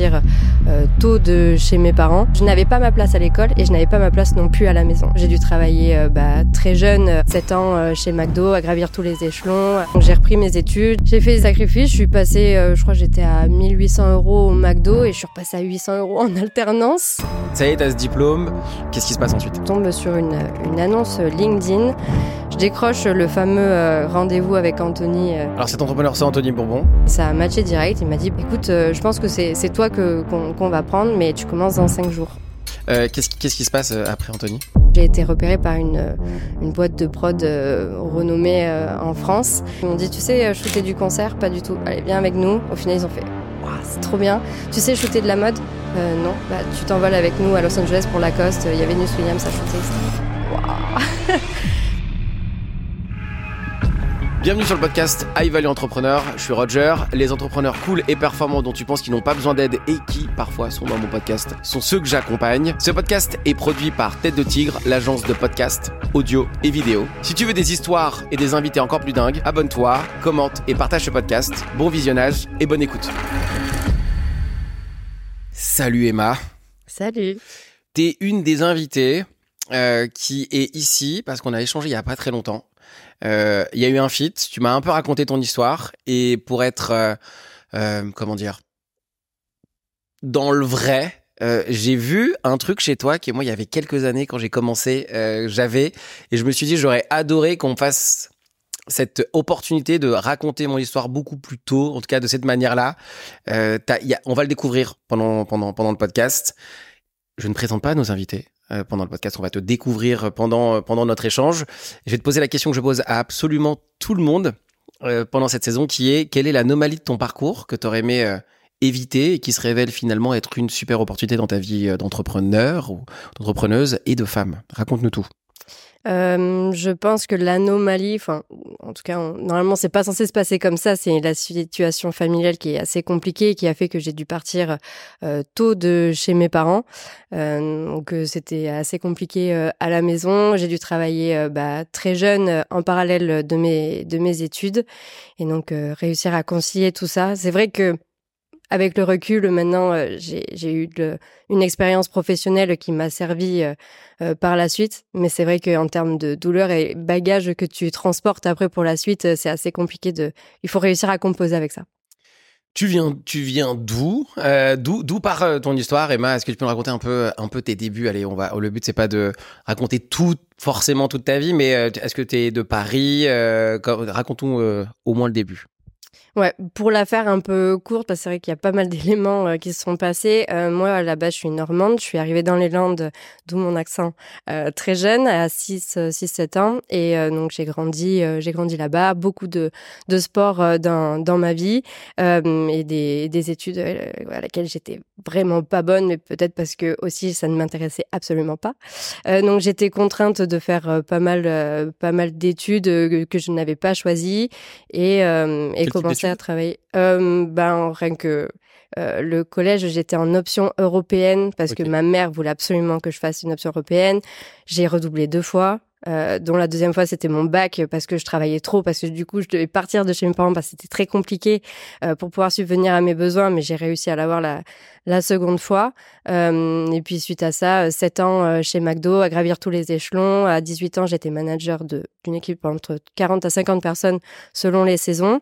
partir euh, tôt de chez mes parents. Je n'avais pas ma place à l'école et je n'avais pas ma place non plus à la maison. J'ai dû travailler euh, bah, très jeune, 7 ans euh, chez McDo, à gravir tous les échelons. Donc j'ai repris mes études, j'ai fait des sacrifices, je suis passée, je crois que j'étais à 1800 euros au McDo et je suis repassée à 800 euros en alternance. Ça y est, t'as ce diplôme, qu'est-ce qui se passe ensuite? Je tombe sur une, une annonce LinkedIn, je décroche le fameux rendez-vous avec Anthony. Alors cet entrepreneur, c'est Anthony Bourbon. Ça a matché direct, il m'a dit, écoute, je pense que c'est toi que, qu'on va prendre, mais tu commences dans 5 jours. Euh, qu'est-ce, qu'est-ce qui se passe euh, après, Anthony? J'ai été repérée par une, euh, une boîte de prod renommée en France. Ils m'ont dit, tu sais, shooter du concert? Pas du tout. Allez, viens avec nous. Au final, ils ont fait, c'est trop bien. Tu sais shooter de la mode? Non. Bah, tu t'envoles avec nous à Los Angeles pour Lacoste. Il y avait Venus Williams à shooter. Bienvenue sur le podcast High Value Entrepreneur. Je suis Roger. Les entrepreneurs cool et performants dont tu penses qu'ils n'ont pas besoin d'aide et qui parfois sont dans mon podcast sont ceux que j'accompagne. Ce podcast est produit par Tête de Tigre, l'agence de podcast audio et vidéo. Si tu veux des histoires et des invités encore plus dingues, abonne-toi, commente et partage ce podcast. Bon visionnage et bonne écoute. Salut Emma. Salut. T'es une des invitées euh, qui est ici parce qu'on a échangé il y a pas très longtemps il y a eu un feat, tu m'as un peu raconté ton histoire et pour être euh, euh, comment dire dans le vrai, j'ai vu un truc chez toi qui moi il y avait quelques années quand j'ai commencé, j'avais et je me suis dit j'aurais adoré qu'on fasse cette opportunité de raconter mon histoire beaucoup plus tôt, en tout cas de cette manière-là. on va le découvrir pendant pendant pendant le podcast. Je ne présente pas nos invités. Euh, pendant le podcast. On va te découvrir pendant, pendant notre échange. Je vais te poser la question que je pose à absolument tout le monde euh, pendant cette saison qui est quelle est l'anomalie de ton parcours que tu aurais aimé euh, éviter et qui se révèle finalement être une super opportunité dans ta vie d'entrepreneur ou d'entrepreneuse et de femme? Raconte-nous tout. Je pense que l'anomalie, enfin, en tout cas, normalement, c'est pas censé se passer comme ça. C'est la situation familiale qui est assez compliquée, qui a fait que j'ai dû partir euh, tôt de chez mes parents. Euh, donc, c'était assez compliqué à la maison. J'ai dû travailler bah, très jeune en parallèle de mes de mes études, et donc réussir à concilier tout ça. C'est vrai que avec le recul, maintenant, euh, j'ai eu une expérience professionnelle qui m'a servi euh, euh, par la suite. Mais c'est vrai qu'en termes de douleur et bagages que tu transportes après pour la suite, c'est assez compliqué. Il faut réussir à composer avec ça. Tu viens, tu viens d'où D'où, part ton histoire, Emma? Est-ce que tu peux nous raconter un peu, un peu tes débuts? Allez, on va. Le but c'est pas de raconter tout, forcément toute ta vie, mais est-ce que tu es de Paris Raconte-nous au moins le début. Ouais, pour la faire un peu courte, parce que c'est vrai qu'il y a pas mal d'éléments euh, qui se sont passés. Euh, moi, base, je suis normande. Je suis arrivée dans les Landes, d'où mon accent, euh, très jeune, à 6, 6 7 ans. Et donc, j'ai grandi, j'ai grandi là-bas. Beaucoup de, de sport dans, dans ma vie et des, des études à laquelle j'étais vraiment pas bonne, mais peut-être parce que aussi ça ne m'intéressait absolument pas. donc, j'étais contrainte de faire pas mal, pas mal d'études que je n'avais pas choisies et, et commencer à travailler euh, Ben rien que euh, le collège, j'étais en option européenne parce que ma mère voulait absolument que je fasse une option européenne. J'ai redoublé deux fois. Euh, dont la deuxième fois c'était mon bac parce que je travaillais trop parce que du coup je devais partir de chez mes parents parce que c'était très compliqué euh, pour pouvoir subvenir à mes besoins mais j'ai réussi à l'avoir la, la seconde fois. Euh, et puis suite à ça 7 euh, ans euh, chez McDo à gravir tous les échelons. À 18 ans j'étais manager d'une équipe entre 40 à 50 personnes selon les saisons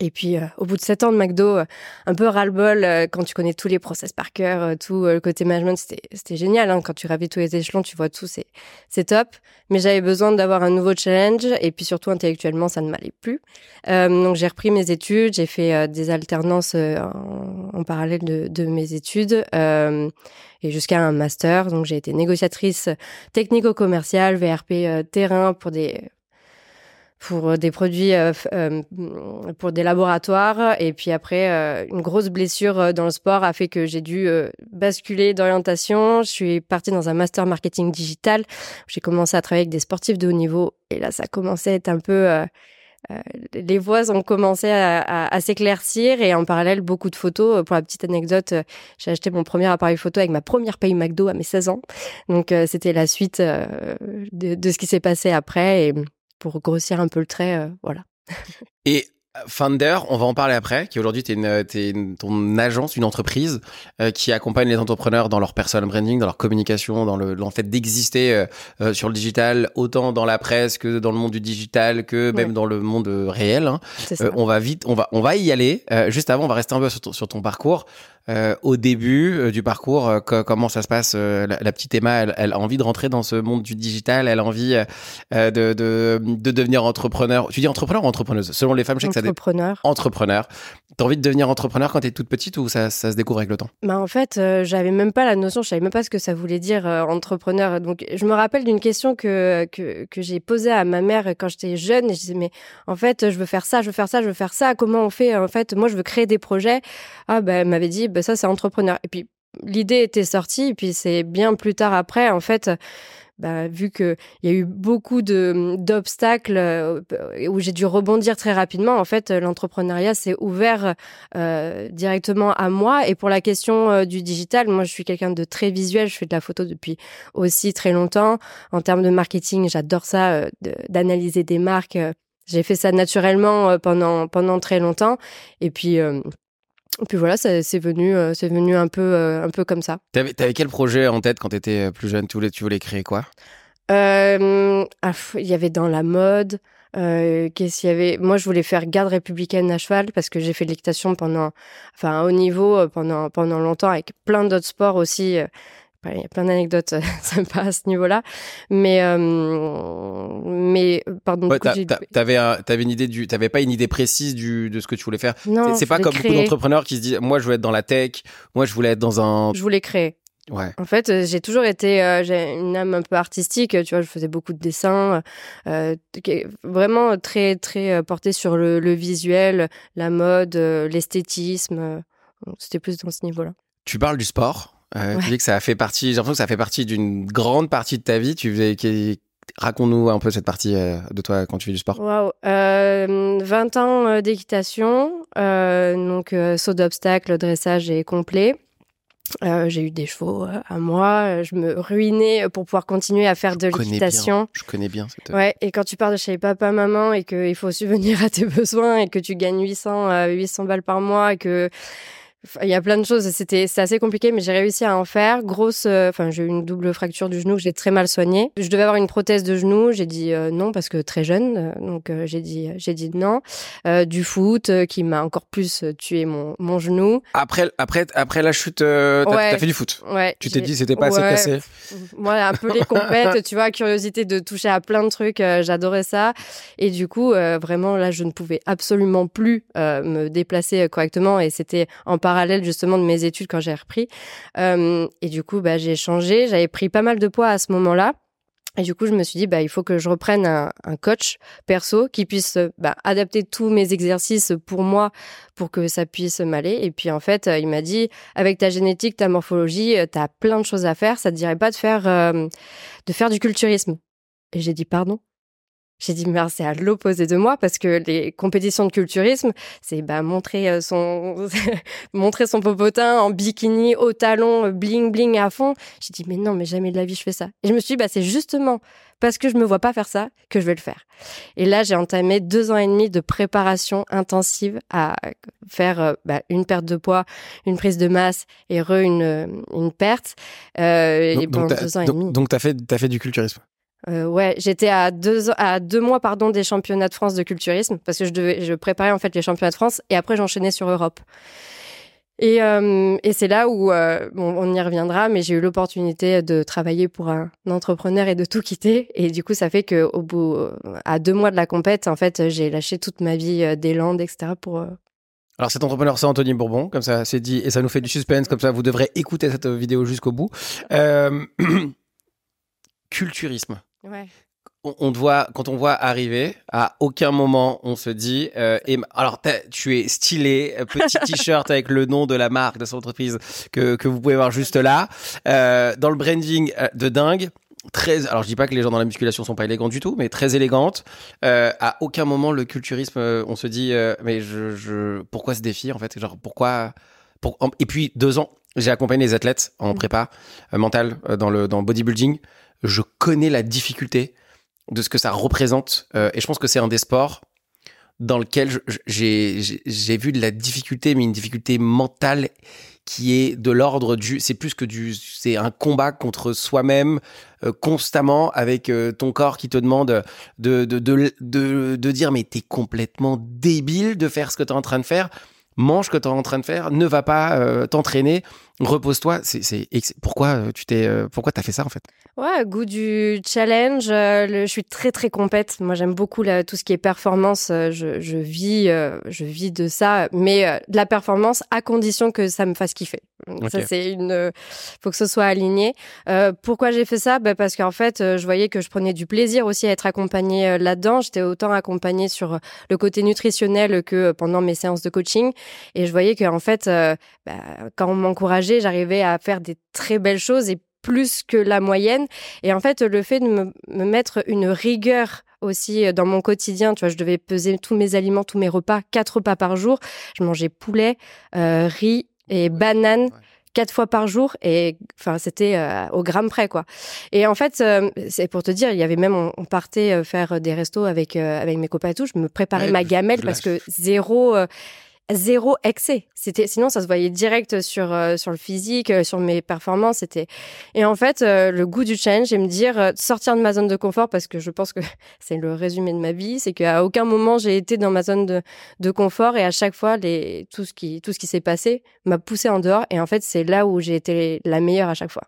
et puis, euh, au bout de sept ans de McDo, euh, un peu ras-le-bol, euh, quand tu connais tous les process par cœur, tout le côté management, c'était génial. Hein. Quand tu ravis tous les échelons, tu vois tout, c'est top. Mais j'avais besoin d'avoir un nouveau challenge. Et puis surtout, intellectuellement, ça ne m'allait plus. donc, j'ai repris mes études. J'ai fait des alternances en, en, parallèle de, de, mes études. et jusqu'à un master. Donc, j'ai été négociatrice technico-commerciale, VRP terrain pour des pour euh, des produits euh, euh, pour des laboratoires. Et puis après une grosse blessure dans le sport a fait que j'ai dû basculer d'orientation. Je suis partie dans un master marketing digital. J'ai commencé à travailler avec des sportifs de haut niveau. Et là ça commençait à être un peu les voies ont commencé à, s'éclaircir. Et en parallèle beaucoup de photos. Pour la petite anecdote, j'ai acheté mon premier appareil photo avec ma première paye McDo à mes 16 ans. Donc c'était la suite de, ce qui s'est passé après pour grossir un peu le trait, euh, voilà. Et Founder, on va en parler après, qui aujourd'hui, tu es, ton agence, une entreprise euh, qui accompagne les entrepreneurs dans leur personal branding, dans leur communication, dans le, fait d'exister euh, euh, sur le digital, autant dans la presse que dans le monde du digital, que même dans le monde réel. Hein. on va vite, on va, on va y aller. juste avant, on va rester un peu sur ton parcours. Euh, au début euh, du parcours, euh, comment ça se passe la, petite Emma, elle, a envie de rentrer dans ce monde du digital, elle a envie de, de, de, devenir entrepreneur. Tu dis entrepreneur ou entrepreneuse? Selon les femmes, je sais que ça Entrepreneur. Entrepreneur. T'as envie de devenir entrepreneur quand t'es toute petite ou ça, ça se découvre avec le temps? Bah En fait, j'avais même pas la notion, je savais même pas ce que ça voulait dire entrepreneur. Donc, je me rappelle d'une question que, que, que j'ai posée à ma mère quand j'étais jeune et je disais, mais en fait, je veux faire ça, je veux faire ça, je veux faire ça. Comment on fait? En fait, moi, je veux créer des projets. Ah, ben, elle m'avait dit, bah, ça, c'est entrepreneur. Et puis, l'idée était sortie, et puis c'est bien plus tard après, en fait, bah, vu qu'il y a eu beaucoup d'obstacles euh, où j'ai dû rebondir très rapidement, en fait, l'entrepreneuriat s'est ouvert euh, directement à moi. Et pour la question euh, du digital, moi, je suis quelqu'un de très visuel. Je fais de la photo depuis aussi très longtemps. En termes de marketing, j'adore ça, d'analyser des marques. J'ai fait ça naturellement pendant pendant très longtemps. Et puis et puis voilà, c'est venu, euh, c'est venu un peu, euh, un peu comme ça. T'avais avais quel projet en tête quand t'étais euh, plus jeune? Tu voulais, tu voulais créer quoi? Ah, Il y avait dans la mode. Qu'est-ce qu'il y avait? Moi, je voulais faire garde républicaine à cheval parce que j'ai fait de l'équitation pendant, enfin, à haut niveau pendant pendant longtemps avec plein d'autres sports aussi il y a plein d'anecdotes euh, sympas à ce niveau-là. Mais, euh, mais pardon. Ouais, t'avais, avais une idée du, t'avais pas une idée précise du, de ce que tu voulais faire. Non, c'est pas comme beaucoup d'entrepreneurs qui se disent, moi, je veux être dans la tech, moi, je voulais être dans un. Je voulais créer. Ouais. En fait, euh, j'ai toujours été, j'ai une âme un peu artistique. Tu vois, je faisais beaucoup de dessins, euh, vraiment très très porté sur le, le visuel, la mode, l'esthétisme. C'était plus dans ce niveau-là. Tu parles du sport? Euh, Tu dis que ça a fait partie, j'ai l'impression que ça fait partie d'une grande partie de ta vie. Tu faisais, raconte-nous un peu cette partie euh, de toi quand tu fais du sport. Waouh, euh, 20 ans d'équitation, donc saut d'obstacle, dressage et complet. j'ai eu des chevaux à moi, je me ruinais pour pouvoir continuer à faire de l'équitation. Je connais bien cette. Ouais, et quand tu pars de chez papa, maman et qu'il faut subvenir à tes besoins et que tu gagnes 800, 800 balles par mois et que il y a plein de choses. C'était, c'est assez compliqué, mais j'ai réussi à en faire. Grosse, euh, enfin, j'ai eu une double fracture du genou que j'ai très mal soignée. Je devais avoir une prothèse de genou. J'ai dit euh, non parce que très jeune, euh, donc j'ai dit, j'ai dit non. du foot qui m'a encore plus tué mon, mon genou. Après, après, après la chute, t'as, as fait du foot. Ouais. Tu t'es dit c'était pas assez cassé. Moi, un peu les compètes, tu vois, curiosité de toucher à plein de trucs. j'adorais ça. Et du coup, vraiment là, je ne pouvais absolument plus me déplacer correctement. Et c'était en parallèle parallèle justement de mes études quand j'ai repris. Euh, et du coup, bah, j'ai changé. J'avais pris pas mal de poids à ce moment-là. Et du coup, je me suis dit, bah, il faut que je reprenne un, coach perso qui puisse bah, adapter tous mes exercices pour moi, pour que ça puisse m'aller. Et puis, en fait, il m'a dit, avec ta génétique, ta morphologie, tu as plein de choses à faire. Ça te dirait pas de faire, euh, de faire du culturisme. Et j'ai dit, pardon? J'ai dit, mais c'est à l'opposé de moi parce que les compétitions de culturisme, c'est bah, montrer euh, son montrer son popotin en bikini, au talon, euh, bling bling à fond. J'ai dit, mais non, mais jamais de la vie je fais ça. Et je me suis dit, bah, c'est justement parce que je me vois pas faire ça que je vais le faire. Et là, j'ai entamé deux ans et demi de préparation intensive à faire euh, bah, une perte de poids, une prise de masse et re une, une perte. Euh, donc, et pendant deux ans et demi. Donc, tu as fait, as fait du culturisme euh, ouais, j'étais à deux à deux mois pardon des championnats de France de culturisme parce que je devais je préparais en fait les championnats de France et après j'enchaînais sur Europe. Et, euh, et c'est là où euh, on y reviendra, mais j'ai eu l'opportunité de travailler pour un entrepreneur et de tout quitter. Et du coup, ça fait que au bout à deux mois de la compète, en fait, j'ai lâché toute ma vie des Landes, etc. pour alors cet entrepreneur, c'est Anthony Bourbon, comme ça c'est dit, et ça nous fait du suspense, comme ça vous devrez écouter cette vidéo jusqu'au bout. culturisme. Ouais. On, voit, quand on voit arriver, à aucun moment on se dit. Euh, alors, tu es stylé, petit t-shirt avec le nom de la marque de son entreprise que, que vous pouvez voir juste là. Euh, dans le branding euh, de dingue, très. Alors, je dis pas que les gens dans la musculation sont pas élégants du tout, mais très élégantes. Euh, à aucun moment le culturisme, euh, on se dit, euh, mais je, je, pourquoi ce défi en fait? Genre, pourquoi pour, Et puis deux ans, j'ai accompagné les athlètes en mmh. prépa mentale dans le dans le bodybuilding je connais la difficulté de ce que ça représente. Euh, et je pense que c'est un des sports dans lequel j'ai vu de la difficulté, mais une difficulté mentale qui est de l'ordre du, c'est plus que du, c'est un combat contre soi-même euh, constamment avec euh, ton corps qui te demande de dire mais t'es complètement débile de faire ce que t'es en train de faire mange ce que tu es en train de faire, ne va pas t'entraîner, repose-toi. C'est, pourquoi euh, tu t'es, euh, pourquoi t'as fait ça en fait? Ouais, goût du challenge. je suis très très compète. Moi, j'aime beaucoup tout ce qui est performance. Je, je vis, je vis de ça, mais de la performance à condition que ça me fasse kiffer. Ça, c'est une. Faut que ce soit aligné. pourquoi j'ai fait ça? Bah, parce qu'en fait, je voyais que je prenais du plaisir aussi à être accompagnée là-dedans. J'étais autant accompagnée sur le côté nutritionnel que pendant mes séances de coaching. Et je voyais qu'en fait, euh, bah, quand on j'arrivais à faire des très belles choses et plus que la moyenne. Et en fait, le fait de me, mettre une rigueur aussi euh, dans mon quotidien. Tu vois, je devais peser tous mes aliments, tous mes repas, quatre repas par jour. Je mangeais poulet, euh, riz et banane quatre fois par jour et enfin c'était au gramme près quoi. Et en fait c'est pour te dire il y avait même on, partait faire des restos avec avec mes copains et tout, je me préparais ma gamelle parce que zéro zéro excès. C'était sinon ça se voyait direct sur euh, sur le physique, euh, sur mes performances. C'était et en fait euh, le goût du challenge et me dire sortir de ma zone de confort parce que je pense que c'est le résumé de ma vie, c'est qu'à aucun moment j'ai été dans ma zone de, de confort et à chaque fois les tout ce qui tout ce qui s'est passé m'a poussé en dehors et en fait c'est là où j'ai été la meilleure à chaque fois.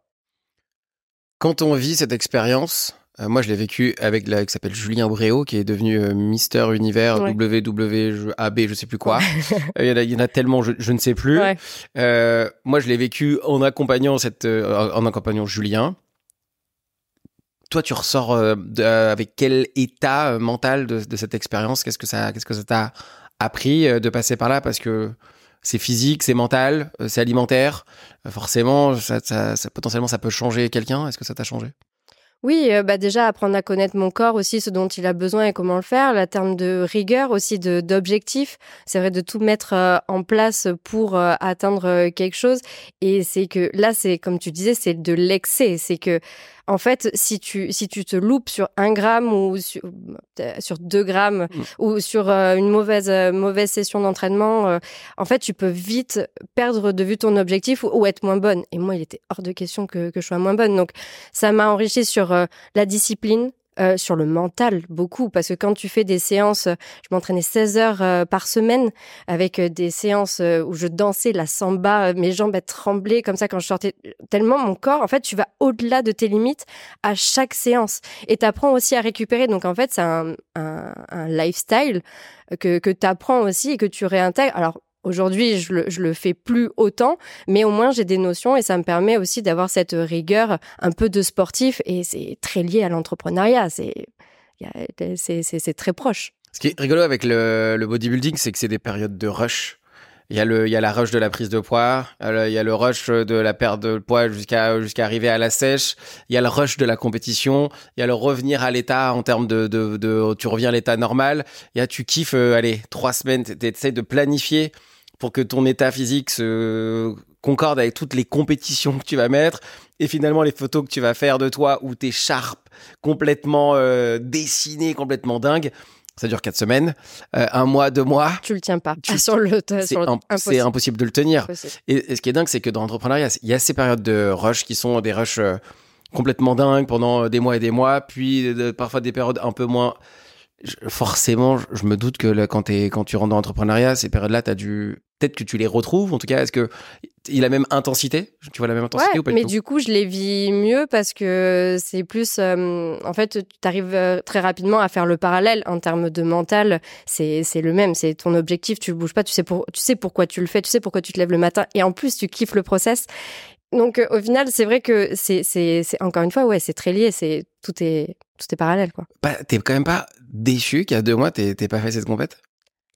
Quand on vit cette expérience, moi, je l'ai vécu avec la qui s'appelle Julien Bréau, qui est devenu euh, Mister Univers WWAB, je sais plus quoi. Euh, il, y en a, il, y en a, tellement, je, je ne sais plus. Euh, moi, je l'ai vécu en accompagnant cette, en accompagnant Julien. Toi, tu ressors avec quel état mental de, de cette expérience? Qu'est-ce que ça, qu'est-ce que ça t'a appris de passer par là? Parce que c'est physique, c'est mental, c'est alimentaire. Forcément, ça, ça, ça, potentiellement, ça peut changer quelqu'un. Est-ce que ça t'a changé? Oui, euh, bah déjà apprendre à connaître mon corps aussi, ce dont il a besoin et comment le faire. La terme de rigueur aussi, de d'objectif. C'est vrai de tout mettre euh, en place pour euh, atteindre quelque chose. Et c'est que là, c'est comme tu disais, c'est de l'excès. C'est que en fait, si tu, si tu te loupes sur un gramme ou sur, sur deux grammes mm. ou sur une mauvaise, mauvaise session d'entraînement, en fait, tu peux vite perdre de vue ton objectif ou, être moins bonne. Et moi, il était hors de question que, que je sois moins bonne. Donc, ça m'a enrichi sur la discipline, euh, sur le mental beaucoup. Parce que quand tu fais des séances, je m'entraînais 16 heures euh, par semaine avec euh, des séances où je dansais la samba, mes jambes tremblaient comme ça quand je sortais tellement mon corps en fait tu vas au-delà de tes limites à chaque séance. Et tu apprends aussi à récupérer. Donc en fait c'est un, lifestyle que, que tu apprends aussi et que tu réintègres. Alors Aujourd'hui, je le, le fais plus autant, mais au moins j'ai des notions et ça me permet aussi d'avoir cette rigueur un peu de sportif et c'est très lié à l'entrepreneuriat. C'est très proche. Ce qui est rigolo avec le, bodybuilding, c'est que c'est des périodes de rush. Il y a le, il y a la rush de la prise de poids, il y a le rush de la perte de poids jusqu'à jusqu'à arriver à la sèche, il y a le rush de la compétition, il y a le revenir à l'état en termes de, tu reviens à l'état normal, il y a tu kiffes, euh, allez trois semaines, t'essayes de planifier pour que ton état physique se concorde avec toutes les compétitions que tu vas mettre et finalement les photos que tu vas faire de toi où t'es sharp, complètement euh, dessiné, complètement dingue. Ça dure quatre semaines, euh, un mois, deux mois. Tu le tiens pas. Tu... Sur le, c'est impossible. impossible. de le tenir. Et, ce qui est dingue, c'est que dans l'entrepreneuriat, il y a ces périodes de rush qui sont des rushs euh, complètement dingues pendant des mois et des mois, puis parfois des périodes un peu moins forcément, je me doute que quand, es, quand tu rentres dans l'entrepreneuriat, ces périodes-là, tu as dû. Peut-être que tu les retrouves, en tout cas. Est-ce que il a la même intensité? Tu vois la même intensité ou pas Mais du coup, je les vis mieux parce que c'est plus. Euh, en fait, tu arrives euh, très rapidement à faire le parallèle en termes de mental. C'est le même. C'est ton objectif. Tu bouges pas. Tu sais, pour, tu sais pourquoi tu le fais. Tu sais pourquoi tu te lèves le matin. Et en plus, tu kiffes le process. Donc, euh, au final, c'est vrai que c'est encore une fois, ouais, c'est très lié. C'est tout est tout est parallèle, quoi. Bah, t'es quand même pas déçu qu'il y a deux mois, t'es pas fait cette compète?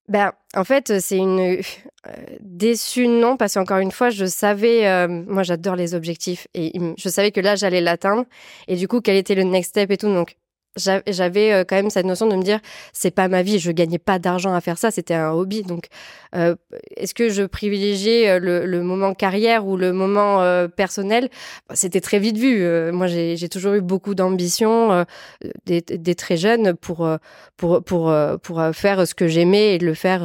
Ben, en fait, c'est une euh, déçue non parce qu'encore une fois, je savais, euh, moi j'adore les objectifs et je savais que là j'allais l'atteindre et du coup quel était le next step et tout. Donc j'avais euh, quand même cette notion de me dire c'est pas ma vie je gagnais pas d'argent à faire ça c'était un hobby. Donc euh, est-ce que je privilégiais euh, le, moment carrière ou le moment personnel? Bah, c'était très vite vu moi j'ai toujours eu beaucoup d'ambition des, très jeunes pour pour pour pour faire ce que j'aimais et le faire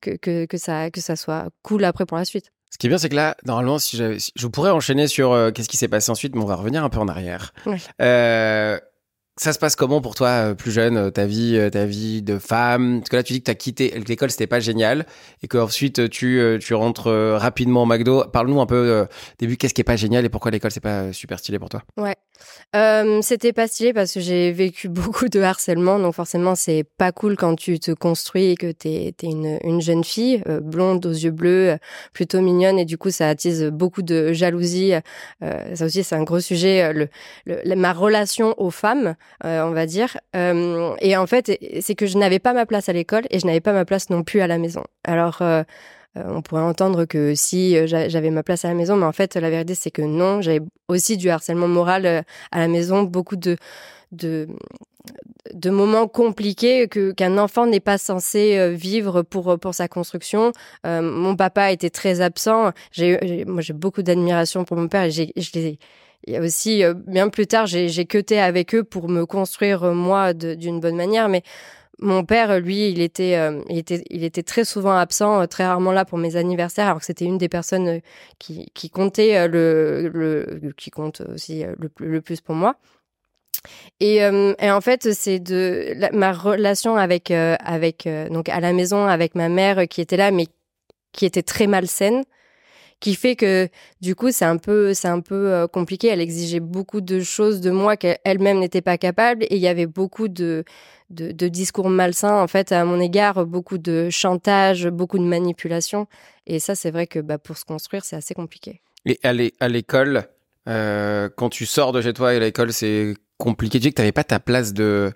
que, que, que ça que ça soit cool après pour la suite. Ce qui est bien, c'est que là, normalement, si, je pourrais enchaîner sur qu'est-ce qui s'est passé ensuite, mais on va revenir un peu en arrière. Euh, ça se passe comment pour toi, euh, plus jeune, euh, ta vie, euh, ta vie de femme? Parce que là, tu dis que tu as quitté l'école, c'était pas génial, et qu'ensuite tu, tu rentres rapidement au McDo. Parle-nous un peu début, qu'est-ce qui est pas génial et pourquoi l'école c'est pas super stylé pour toi? Ouais, euh, c'était pas stylé parce que j'ai vécu beaucoup de harcèlement, donc forcément c'est pas cool quand tu te construis et que t'es es une, une jeune fille blonde aux yeux bleus, plutôt mignonne, et du coup ça attise beaucoup de jalousie. ça aussi c'est un gros sujet. Le, le, ma relation aux femmes. Euh, on va dire. Euh, et en fait, c'est que je n'avais pas ma place à l'école et je n'avais pas ma place non plus à la maison. Alors, euh, on pourrait entendre que si j'avais ma place à la maison, mais en fait, la vérité, c'est que non, j'avais aussi du harcèlement moral à la maison, beaucoup de, de, de moments compliqués que qu'un enfant n'est pas censé vivre pour pour sa construction. mon papa était très absent. J'ai moi j'ai beaucoup d'admiration pour mon père et j'ai je et aussi, euh, bien plus tard, j'ai cuté avec eux pour me construire euh, moi d'une bonne manière. Mais mon père, lui, il était, euh, il était, il était très souvent absent, très rarement là pour mes anniversaires, alors que c'était une des personnes qui, qui comptait le, le, qui compte aussi le, le plus pour moi. Et, et, en fait, c'est de ma relation avec avec donc à la maison avec ma mère qui était là, mais qui était très malsaine qui fait que du coup c'est un peu c'est un peu euh, compliqué. Elle exigeait beaucoup de choses de moi qu'elle-même n'était pas capable et il y avait beaucoup de, de, discours malsains en fait à mon égard, beaucoup de chantage, beaucoup de manipulation et ça c'est vrai que bah, pour se construire c'est assez compliqué. Et à l'école, euh, quand tu sors de chez toi et l'école c'est compliqué, tu dis que tu n'avais pas ta place de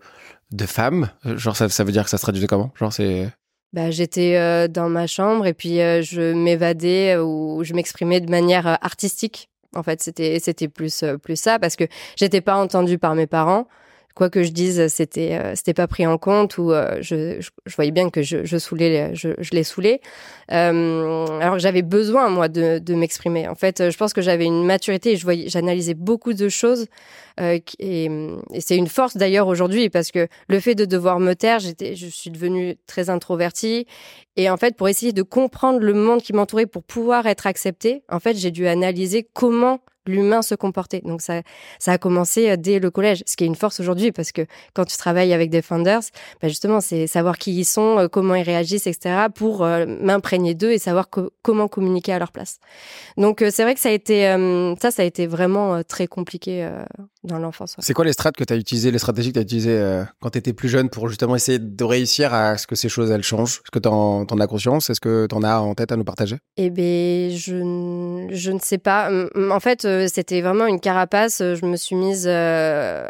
de femme, genre ça, ça veut dire que ça se traduisait comment? Genre c'est bah, j'étais euh, dans ma chambre et puis euh, je m'évadais euh, ou je m'exprimais de manière artistique. En fait, c'était c'était plus plus ça parce que j'étais pas entendue par mes parents quoi que je dise, c'était euh, c'était pas pris en compte ou euh, je, je, voyais bien que je, je saoulais, je, je les saoulais. Euh, alors que j'avais besoin moi de, de m'exprimer. En fait, je pense que j'avais une maturité et je voyais, j'analysais beaucoup de choses euh, et, et c'est une force d'ailleurs aujourd'hui parce que le fait de devoir me taire, j'étais, je suis devenue très introvertie et en fait pour essayer de comprendre le monde qui m'entourait pour pouvoir être acceptée, en fait j'ai dû analyser comment l'humain se comporter. Donc ça, ça a commencé euh, dès le collège, ce qui est une force aujourd'hui parce que quand tu travailles avec des founders, bah justement, c'est savoir qui ils sont, euh, comment ils réagissent, etc. pour euh, m'imprégner d'eux et savoir comment communiquer à leur place. Donc c'est vrai que ça a été, ça, ça a été vraiment très compliqué dans l'enfance. C'est quoi les strates que tu as utilisées, les stratégies que tu as utilisées quand tu étais plus jeune pour justement essayer de réussir à ce que ces choses elles changent? Est-ce que tu en, as conscience? Est-ce que tu en as en tête à nous partager? Eh bien, je, je ne sais pas. En fait, c'était vraiment une carapace. Je me suis mise. Euh,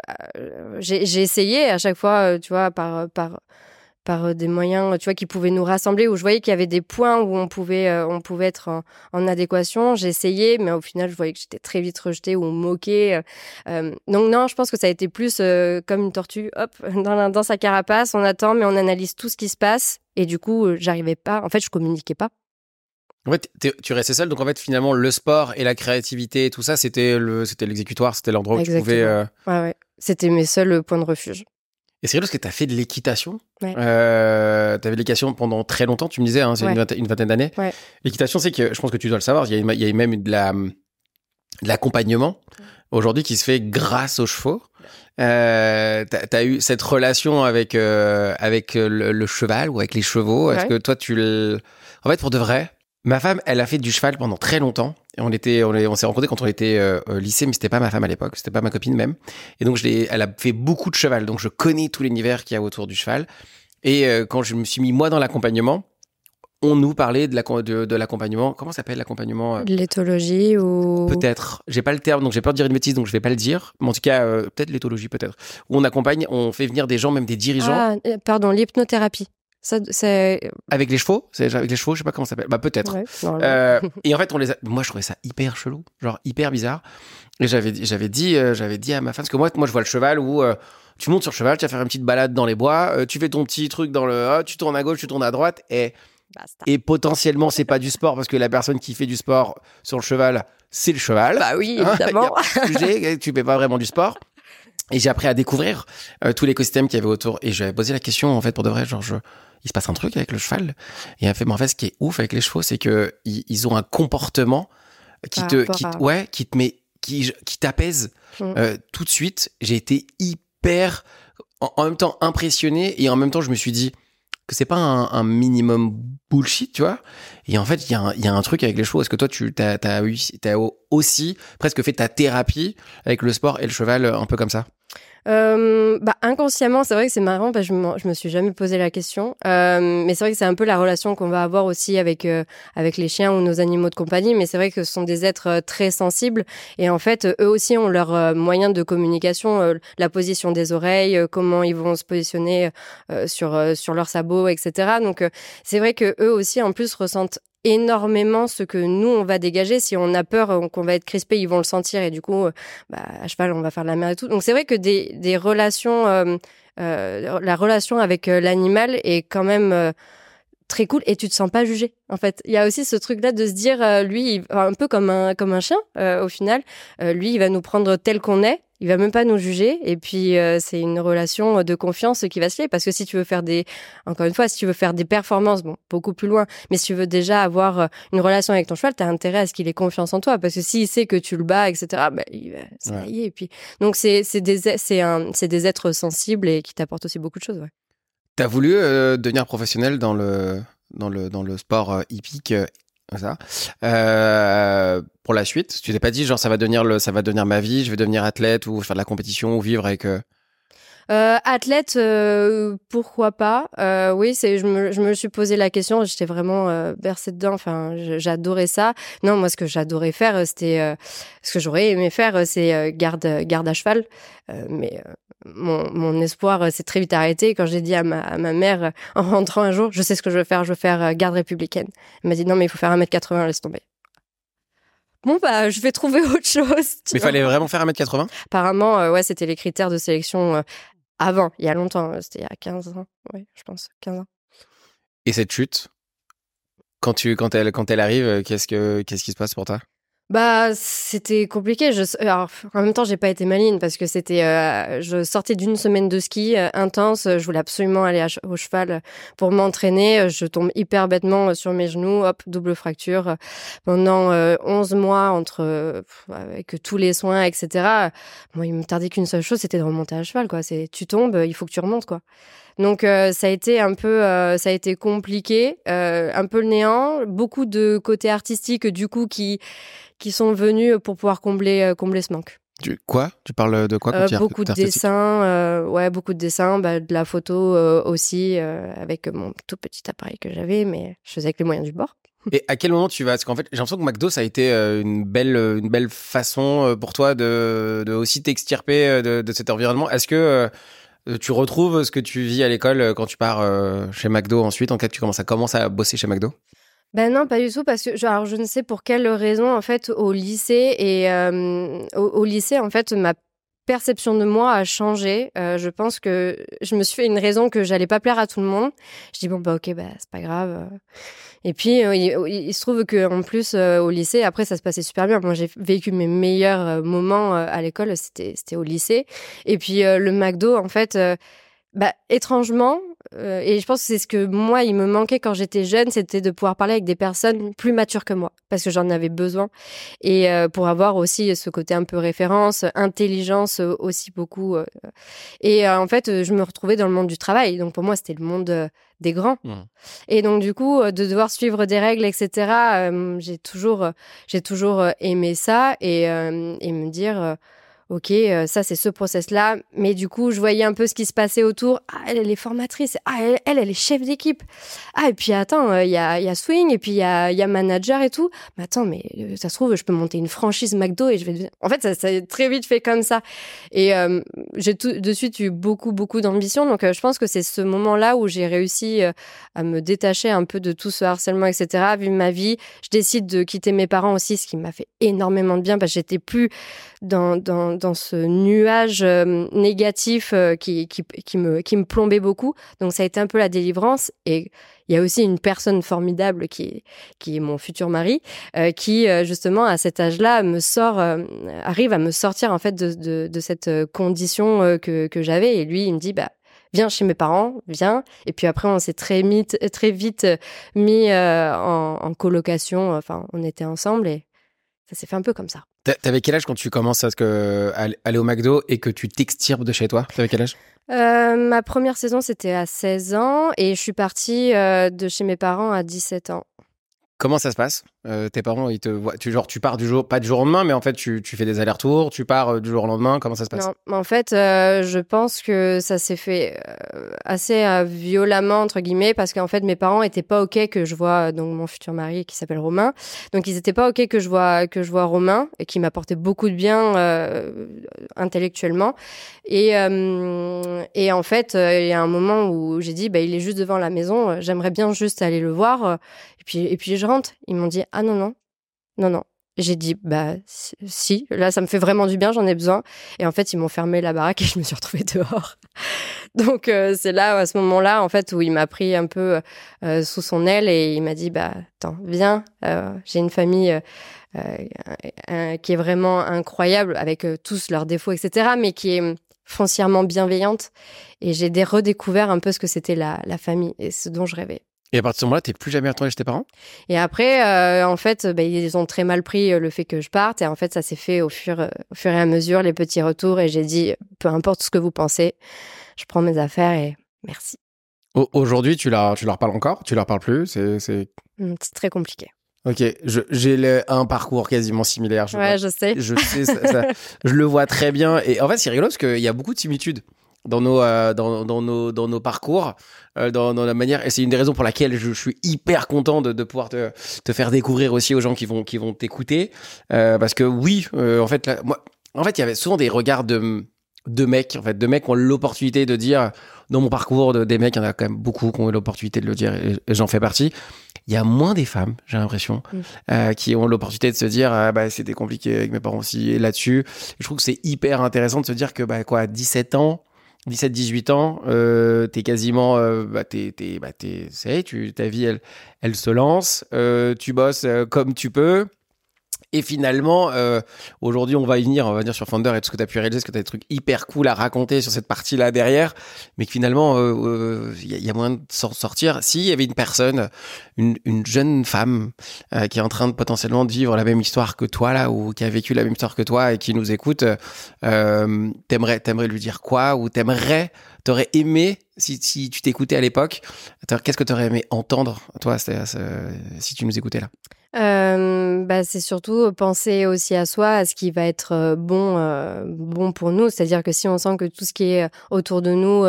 j'ai essayé à chaque fois, euh, tu vois, par, par, par des moyens, tu vois, qui pouvaient nous rassembler, où je voyais qu'il y avait des points où on pouvait, euh, on pouvait être en, adéquation. J'ai essayé, mais au final, je voyais que j'étais très vite rejetée ou moquée. donc non, je pense que ça a été plus comme une tortue, hop, dans, dans sa carapace, on attend, mais on analyse tout ce qui se passe. Et du coup, j'arrivais pas. En fait, je communiquais pas. En fait, tu restais seul, donc en fait, finalement, le sport et la créativité et tout ça, c'était le, c'était l'exécutoire, c'était l'endroit où tu pouvais. Euh, ouais, ouais. C'était mes seuls points de refuge. Et c'est vrai parce que tu as fait de l'équitation. Ouais. Euh, tu avais de l'équitation pendant très longtemps, tu me disais, hein, c'est une, vingtaine, d'années. Ouais. L'équitation, c'est que je pense que tu dois le savoir, il y a, il y a même de, la, de l'accompagnement aujourd'hui qui se fait grâce aux chevaux. Euh, tu as eu cette relation avec, euh, avec le, cheval ou avec les chevaux. Est-ce que toi, tu le. En fait, pour de vrai, Ma femme, elle a fait du cheval pendant très longtemps. Et on était, on, s'est rencontrés quand on était euh, au lycée, mais c'était pas ma femme à l'époque, c'était pas ma copine même. Et donc, je elle a fait beaucoup de cheval, donc je connais tout l'univers qu'il y a autour du cheval. Et euh, quand je me suis mis moi dans l'accompagnement, on nous parlait de, la, de, l'accompagnement. Comment s'appelle l'accompagnement euh? L'éthologie ou? Peut-être. J'ai pas le terme, donc j'ai peur de dire une bêtise, donc je vais pas le dire. Mais en tout cas, peut-être l'éthologie, peut-être. Où on accompagne, on fait venir des gens, même des dirigeants. Ah, pardon, l'hypnothérapie. Ça. Avec les chevaux C'est avec les chevaux, je sais pas comment ça s'appelle. Bah peut-être. Ouais. Euh, et en fait, on les a... moi je trouvais ça hyper chelou, genre hyper bizarre. Et j'avais j'avais dit euh, j'avais dit à ma femme parce que moi moi je vois le cheval où euh, tu montes sur le cheval, tu vas faire une petite balade dans les bois, tu fais ton petit truc dans le ah, tu tournes à gauche, tu tournes à droite et Basta. et potentiellement c'est pas du sport parce que la personne qui fait du sport sur le cheval, c'est le cheval. Bah oui, Hein, évidemment. de sujet, tu fais pas vraiment du sport. Et j'ai appris à découvrir euh, tout l'écosystème qu'il y avait autour. Et j'avais posé la question, en fait, pour de vrai, genre, je- il se passe un truc avec le cheval. Et en fait, mais en fait, ce qui est ouf avec les chevaux, c'est que ils, ils ont un comportement qui Par te, qui, à- ouais, qui te met, qui, qui t'apaise Mm. euh, tout de suite. J'ai été hyper, en, en même temps impressionné et en même temps, je me suis dit que c'est pas un, minimum bullshit, tu vois. Et en fait, il y, a un- truc avec les chevaux. Est-ce que toi, tu eu- t'as aussi presque fait ta thérapie avec le sport et le cheval euh, un peu comme ça? Euh, bah, inconsciemment, c'est vrai que c'est marrant parce je, me suis jamais posé la question. Euh, mais c'est vrai que c'est un peu la relation qu'on va avoir aussi avec euh, avec les chiens ou nos animaux de compagnie. Mais c'est vrai que ce sont des êtres euh, très sensibles et en fait, eux aussi ont leur euh, moyen de communication, euh, la position des oreilles, comment ils vont se positionner sur sur leurs sabots, etc. Donc c'est vrai que eux aussi en plus ressentent énormément ce que nous on va dégager. Si on a peur euh, qu'on va être crispé ils vont le sentir et du coup euh, bah, à cheval on va faire de la mer et tout. Donc c'est vrai que des, des relations euh, euh, la relation avec euh, l'animal est quand même très cool et tu te sens pas jugé en fait il y a aussi ce truc là de se dire euh, lui il- un peu comme un comme un chien euh, au final Euh, lui il va nous prendre tel qu'on est il va même pas nous juger et puis c'est une relation de confiance qui va se lier parce que si tu veux faire des encore une fois si tu veux faire des performances bon beaucoup plus loin mais si tu veux déjà avoir une relation avec ton cheval tu as intérêt à ce qu'il ait confiance en toi parce que s'il sait que tu le bats etc bah, il va ça Ouais. et puis donc c'est c'est des c'est un c'est des êtres sensibles et qui t'apportent aussi beaucoup de choses ouais. T'as voulu euh, devenir professionnel dans le, dans le, dans le sport euh, hippique, euh, pour la suite Tu t'es pas dit, genre, ça va, devenir le, ça va devenir ma vie, je vais devenir athlète ou faire de la compétition ou vivre avec. athlète, pourquoi pas Oui, c'est. Je me, je me suis posé la question. J'étais vraiment bercée dedans. Enfin, j'adorais ça. Non, moi, ce que j'adorais faire, c'était ce que j'aurais aimé faire, c'est garde, garde à cheval. Mais mon, mon espoir euh, s'est très vite arrêté quand j'ai dit à ma, à ma mère euh, en rentrant un jour, je sais ce que je veux faire. Je veux faire euh, garde républicaine. Elle m'a dit non, mais il faut faire 1m80. Laisse tomber. Bon bah, je vais trouver autre chose. Mais il fallait vraiment faire 1m80 Apparemment, euh, ouais, c'était les critères de sélection euh, avant, il y a longtemps. C'était il y a 15 ans, oui, je pense, 15 ans. Et cette chute, quand, tu, quand, elle, quand elle arrive, qu'est-ce, que, qu'est-ce qui se passe pour toi? Bah, c'était compliqué. Je, alors, en même temps, j'ai pas été maligne parce que c'était, euh, je sortais d'une semaine de ski euh, intense. Je voulais absolument aller au cheval pour m'entraîner. Je tombe hyper bêtement sur mes genoux. Hop, double fracture. Pendant euh, 11 mois entre, avec tous les soins, etc. Moi, il me tardait qu'une seule chose, c'était de remonter à cheval, quoi. C'est, tu tombes, il faut que tu remontes, quoi. Donc euh, ça a été un peu, euh, ça a été compliqué, euh, un peu le néant, beaucoup de côté artistique du coup qui qui sont venus pour pouvoir combler euh, combler ce manque. tu, Quoi? Tu parles de quoi quand Euh, beaucoup de dessins, euh, ouais, beaucoup de dessins, bah, de la photo euh, aussi euh, avec mon tout petit appareil que j'avais, mais je faisais avec les moyens du bord. Et à quel moment tu vas? Parce qu'en fait, j'ai l'impression que McDo, ça a été une belle, une belle façon pour toi de, de aussi t'extirper de, de cet environnement. Est-ce que euh, tu retrouves ce que tu vis à l'école euh, quand tu pars euh, chez McDo ensuite? En cas, tu commences à, commences à bosser chez McDo? Ben non, pas du tout, parce que je, ne sais pour quelle raison, en fait, au lycée, et euh, au, lycée, en fait, ma perception de moi a changé. Euh, je pense que je me suis fait une raison que j'allais pas plaire à tout le monde. Je dis bon bah ok bah c'est pas grave. Et puis euh, il, se trouve que plus euh, au lycée après ça se passait super bien. Moi j'ai vécu mes meilleurs euh, moments à l'école c'était au lycée. Et puis le McDo en fait bah étrangement euh, et je pense que c'est ce que moi il me manquait quand j'étais jeune c'était de pouvoir parler avec des personnes plus matures que moi parce que j'en avais besoin. Et euh, pour avoir aussi ce côté un peu référence intelligence euh, aussi beaucoup et en fait je me retrouvais dans le monde du travail. Donc pour moi c'était le monde des grands. Mhm. et donc du coup de devoir suivre des règles etc euh, j'ai toujours j'ai toujours aimé ça et, et me dire ok, euh, ça c'est ce process-là, mais du coup, je voyais un peu ce qui se passait autour. Ah, elle, est formatrice. Ah, elle, elle, est chef d'équipe. Ah, et puis attends, euh, il y, a, y a swing, et puis il y a, y a manager et tout. Mais attends, mais euh, ça se trouve, je peux monter une franchise McDo et je vais. En fait, ça, a très vite fait comme ça. Et euh, j'ai tout de suite eu beaucoup, beaucoup d'ambition. Donc, euh, je pense que c'est ce moment-là où j'ai réussi euh, à me détacher un peu de tout ce harcèlement, etc. Vu ma vie, je décide de quitter mes parents aussi, ce qui m'a fait énormément de bien parce que j'étais plus dans, dans, dans ce nuage euh, négatif euh, qui, me, plombait beaucoup. Donc ça a été un peu la délivrance. Et il y a aussi une personne formidable qui, est- mon futur mari, euh, qui justement à cet âge-là arrive à me sortir en fait de, cette condition que, j'avais. Et lui, il me dit, bah, viens chez mes parents, viens. Et puis après, on s'est très, vite- mis en, colocation. Enfin, on était ensemble ça s'est fait un peu comme ça. T'a- T'avais quel âge quand tu commences à ce que, à aller au McDo et que tu t'extirpes de chez toi? T'avais quel âge? Euh, ma première saison, c'était à 16 ans et je suis partie euh, de chez mes parents à 17 ans. Comment ça se passe? Euh, Tes parents, ils te voient, tu, genre, tu pars du jour, pas du jour au lendemain, mais en fait, tu, tu fais des allers-retours, tu pars euh, du jour au lendemain. Comment ça se passe? En fait, euh, je pense que ça s'est fait assez violemment entre guillemets parce qu'en fait mes parents étaient pas ok que je vois donc mon futur mari qui s'appelle Romain. Donc ils étaient pas ok que je vois que je vois Romain et qui m'apportait beaucoup de bien intellectuellement. Et et en fait, il y a un moment où j'ai dit bah il est juste devant la maison, j'aimerais bien juste aller le voir. Et puis et puis je rentre. Ils m'ont dit ah non non non non. J'ai dit bah si- là ça me fait vraiment du bien, j'en ai besoin. Et en fait, ils m'ont fermé la baraque et je me suis retrouvée dehors. Donc euh, c'est là, à ce moment-là, en fait, où il m'a pris un peu euh, sous son aile et il m'a dit, bah attends, viens, euh, j'ai une famille qui est vraiment incroyable, avec tous leurs défauts, etc., mais qui est foncièrement bienveillante. Et j'ai dé- redécouvert un peu ce que c'était la famille et ce dont je rêvais. Et à partir de ce moment-là, t'es plus jamais retourné chez tes parents? Et après, euh, en fait, bah, ils ont très mal pris euh, le fait que je parte. Et en fait, ça s'est fait au fur, au fur et à mesure, les petits retours. Et j'ai dit, peu importe ce que vous pensez, je prends mes affaires et merci. Au- Aujourd'hui, tu leur, tu leur parles encore? Tu leur parles plus? C'est. Hum, C'est très compliqué. Ok, j'ai un parcours quasiment similaire. Je, ouais, vois- je sais. je sais, ça- ça- je le vois très bien. Et en fait, c'est rigolo parce qu'il y a beaucoup de similitudes dans nos, euh, dans, dans nos, dans nos parcours, euh, dans, dans la manière. Et c'est une des raisons pour laquelle je, je suis hyper content de, de pouvoir te, te faire découvrir aussi aux gens qui vont, qui vont t'écouter. Euh, parce que oui, euh, en fait, là, moi, en fait, il y avait souvent des regards de, de mecs, en fait, de mecs qui ont l'opportunité de dire, dans mon parcours, de, des mecs, il y en a quand même beaucoup qui ont eu l'opportunité de le dire, et, et j'en fais partie. Il y a moins des femmes, j'ai l'impression, Mm. euh, qui ont l'opportunité de se dire, ah, bah, c'était compliqué avec mes parents aussi, et là-dessus. Je trouve que c'est hyper intéressant de se dire que, bah, quoi, à 17 ans, 17, 18 ans, euh, t'es quasiment, euh, bah, t'es, t'es, bah, t'es, tu, ta vie, elle, elle se lance, euh, tu bosses euh, comme tu peux. Et finalement, euh, aujourd'hui, on va y venir, on va venir sur Founder et tout ce que tu as pu réaliser, parce que tu as des trucs hyper cool à raconter sur cette partie-là derrière, mais que finalement, il euh, euh, y, a- y a moyen de s'en sortir. S'il y avait une personne, une, une jeune femme euh, qui est en train de potentiellement de vivre la même histoire que toi, là, ou qui a vécu la même histoire que toi et qui nous écoute, euh, t'aimerais, t'aimerais lui dire quoi? Ou t'aimerais, t'aurais aimé, si, si tu t'écoutais à l'époque, qu'est-ce que t'aurais aimé entendre, toi, c'est- si tu nous écoutais là? Euh, bah, c'est surtout penser aussi à soi, à ce qui va être euh, bon, euh, bon pour nous. C'est-à-dire que si on sent que tout ce qui est autour de nous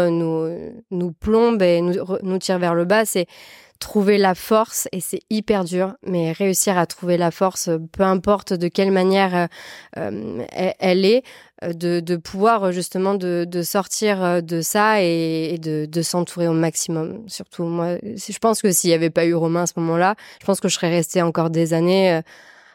nous, plombe et nous, re- nous tire vers le bas, c'est trouver la force et c'est hyper dur, mais réussir à trouver la force, peu importe de quelle manière elle, est, de, de pouvoir euh, justement de, de sortir euh, de ça et, de, de s'entourer au maximum. Surtout moi, je pense que s'il n'y avait pas eu Romain à ce moment-là, je pense que je serais restée encore des années euh,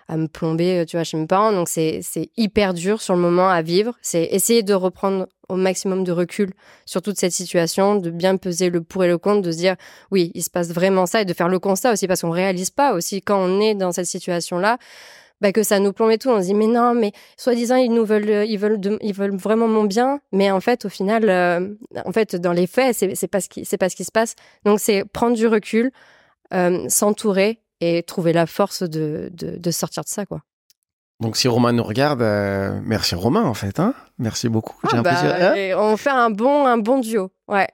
à me plomber, euh, tu vois, chez mes parents. Donc c'est c'est hyper dur sur le moment à vivre. C'est essayer de reprendre au maximum de recul sur toute cette situation, de bien peser le pour et le contre, de se dire oui, il se passe vraiment ça et de faire le constat aussi parce qu'on réalise pas aussi quand on est dans cette situation-là. Bah que ça nous plombe et tout, on se dit mais non, mais soi-disant ils nous veulent, euh, ils veulent, de- ils veulent vraiment mon bien, mais en fait au final, euh, en fait dans les faits c'est c'est pas ce qui, c'est pas ce qui se passe. Donc c'est prendre du recul, euh, s'entourer et trouver la force de, de, de sortir de ça, quoi. Donc si Romain nous regarde, euh, merci Romain en fait, hein merci beaucoup. Ah, bah, plaisir. Hein? on fait un bon, un bon duo, ouais.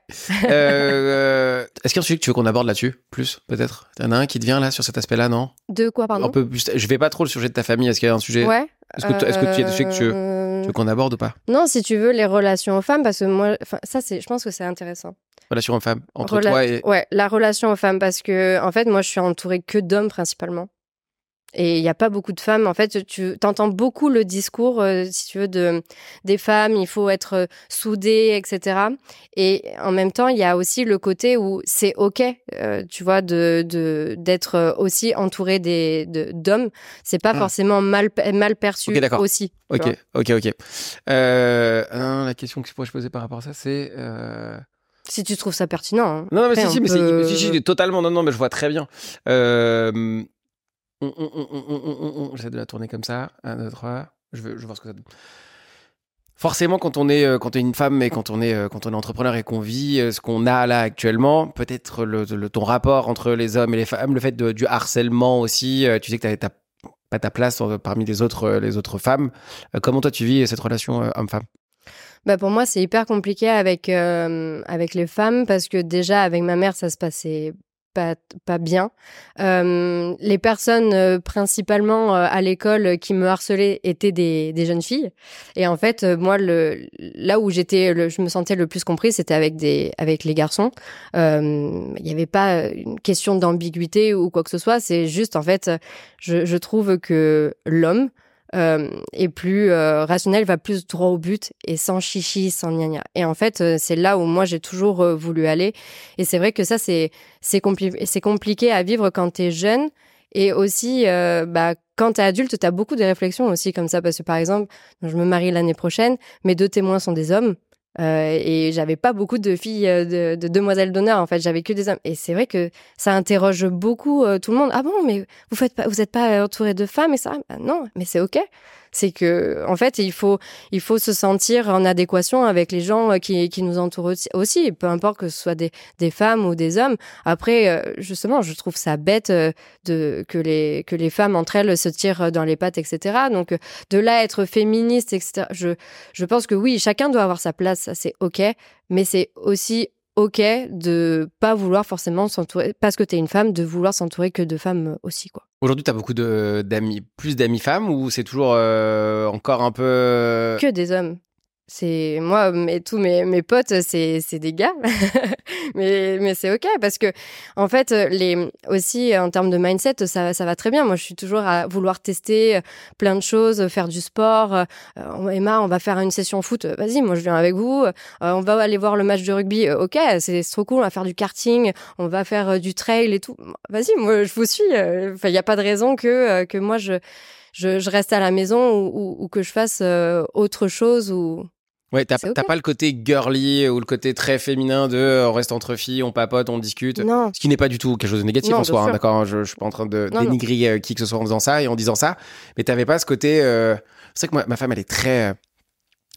Euh, Est-ce qu'il y a un sujet que tu veux qu'on aborde là-dessus plus peut-être? Il y en a un qui te vient là sur cet aspect-là, non? De quoi, pardon? Un peu plus. Je vais pas trop le sujet de ta famille. Est-ce qu'il y a un sujet? Ouais. Est-ce que, tu- est-ce que tu y a des sujets que tu veux Euh, Tu veux qu'on aborde ou pas? Non, si tu veux, les relations aux femmes, parce que moi, ça, c'est, je pense que c'est intéressant. Relation aux femmes, entre toi et. Ouais, la relation aux femmes, parce que, en fait, moi, je suis entourée que d'hommes principalement. Et il n'y a pas beaucoup de femmes. En fait, tu entends beaucoup le discours, euh, si tu veux, de, des femmes, il faut être euh, soudé, etc. Et en même temps, il y a aussi le côté où c'est OK, euh, tu vois, de d'être aussi entouré d'hommes. C'est pas ah. forcément mal, mal perçu aussi. Ok, ok, ok. la question que je pourrais poser par rapport à ça, c'est... Si tu trouves ça pertinent. Hein. Non, mais si, si, mais c'est totalement, non, non, mais je vois très bien. Euh, J'essaie de la tourner comme ça. 1, 2, 3. Je veux, voir ce que ça donne. Forcément, quand on est euh, quand on une femme et quand on est euh, quand on est entrepreneur et qu'on vit euh, ce qu'on a là actuellement, peut-être le, ton rapport entre les hommes et les femmes, le fait du harcèlement aussi. tu sais que tu pas ta place parmi les autres les autres femmes. comment toi tu vis cette relation homme-femme? Bah pour moi, c'est hyper compliqué avec, avec les femmes parce que déjà, avec ma mère, ça se passait pas, pas bien. Euh, les personnes euh, principalement euh, à l'école qui me harcelaient étaient des, des jeunes filles. Et en fait, moi, le, là où j'étais, je me sentais le plus compris, c'était avec des, avec les garçons. Il n'y avait pas une question d'ambiguïté ou quoi que ce soit. C'est juste, en fait, je, je trouve que l'homme euh, est plus euh, rationnel, va plus droit au but et sans chichi, sans gna Et en fait, euh, c'est là où moi j'ai toujours voulu aller. Et c'est vrai que ça, c'est compliqué à vivre quand t'es jeune. Et aussi, bah, quand t'es adulte, t'as beaucoup de réflexions aussi comme ça. Parce que par exemple, je me marie l'année prochaine, mes deux témoins sont des hommes. Euh, et j'avais pas beaucoup de filles euh, de, de demoiselles d'honneur en fait. J'avais que des hommes. Et c'est vrai que ça interroge beaucoup euh, tout le monde. Ah bon mais vous faites pas vous êtes pas entouré de femmes et ça? Bah non mais c'est ok c'est que en fait il faut il faut se sentir en adéquation avec les gens euh, qui, qui nous entourent aussi, peu importe que ce soit des, des femmes ou des hommes. Après euh, justement je trouve ça bête euh, de que les que les femmes entre elles se tirent dans les pattes etc donc de là être féministe etc je je pense que oui chacun doit avoir sa place ça c'est ok. Mais c'est aussi ok de pas vouloir forcément s'entourer parce que tu es une femme de vouloir s'entourer que de femmes aussi quoi. Aujourd'hui, tu as beaucoup d'amis plus d'amis femmes ou c'est toujours euh, encore un peu euh, que des hommes c'est moi mais tous mes, mes potes c'est c'est des gars. Mais mais c'est ok parce que en fait les aussi en termes de mindset ça ça va très bien. Moi je suis toujours à vouloir tester plein de choses faire du sport euh, Emma on va faire une session foot. Vas-y moi je viens avec vous. Euh, on va aller voir le match de rugby. Euh, ok c'est trop cool on va faire du karting on va faire du trail et tout. Vas-y moi je vous suis enfin il y a pas de raison que que moi je je, je reste à la maison ou, ou, ou que je fasse autre chose ou Ouais, t'as pas le côté girly ou le côté très féminin de euh, on reste entre filles, on papote, on discute. Non. Ce qui n'est pas du tout quelque chose de négatif en soi, hein, d'accord hein, je, je, suis pas en train de dénigrer euh, qui que ce soit en faisant ça et en disant ça. Mais t'avais pas ce côté. Euh... C'est vrai que ma femme, elle est très. Euh,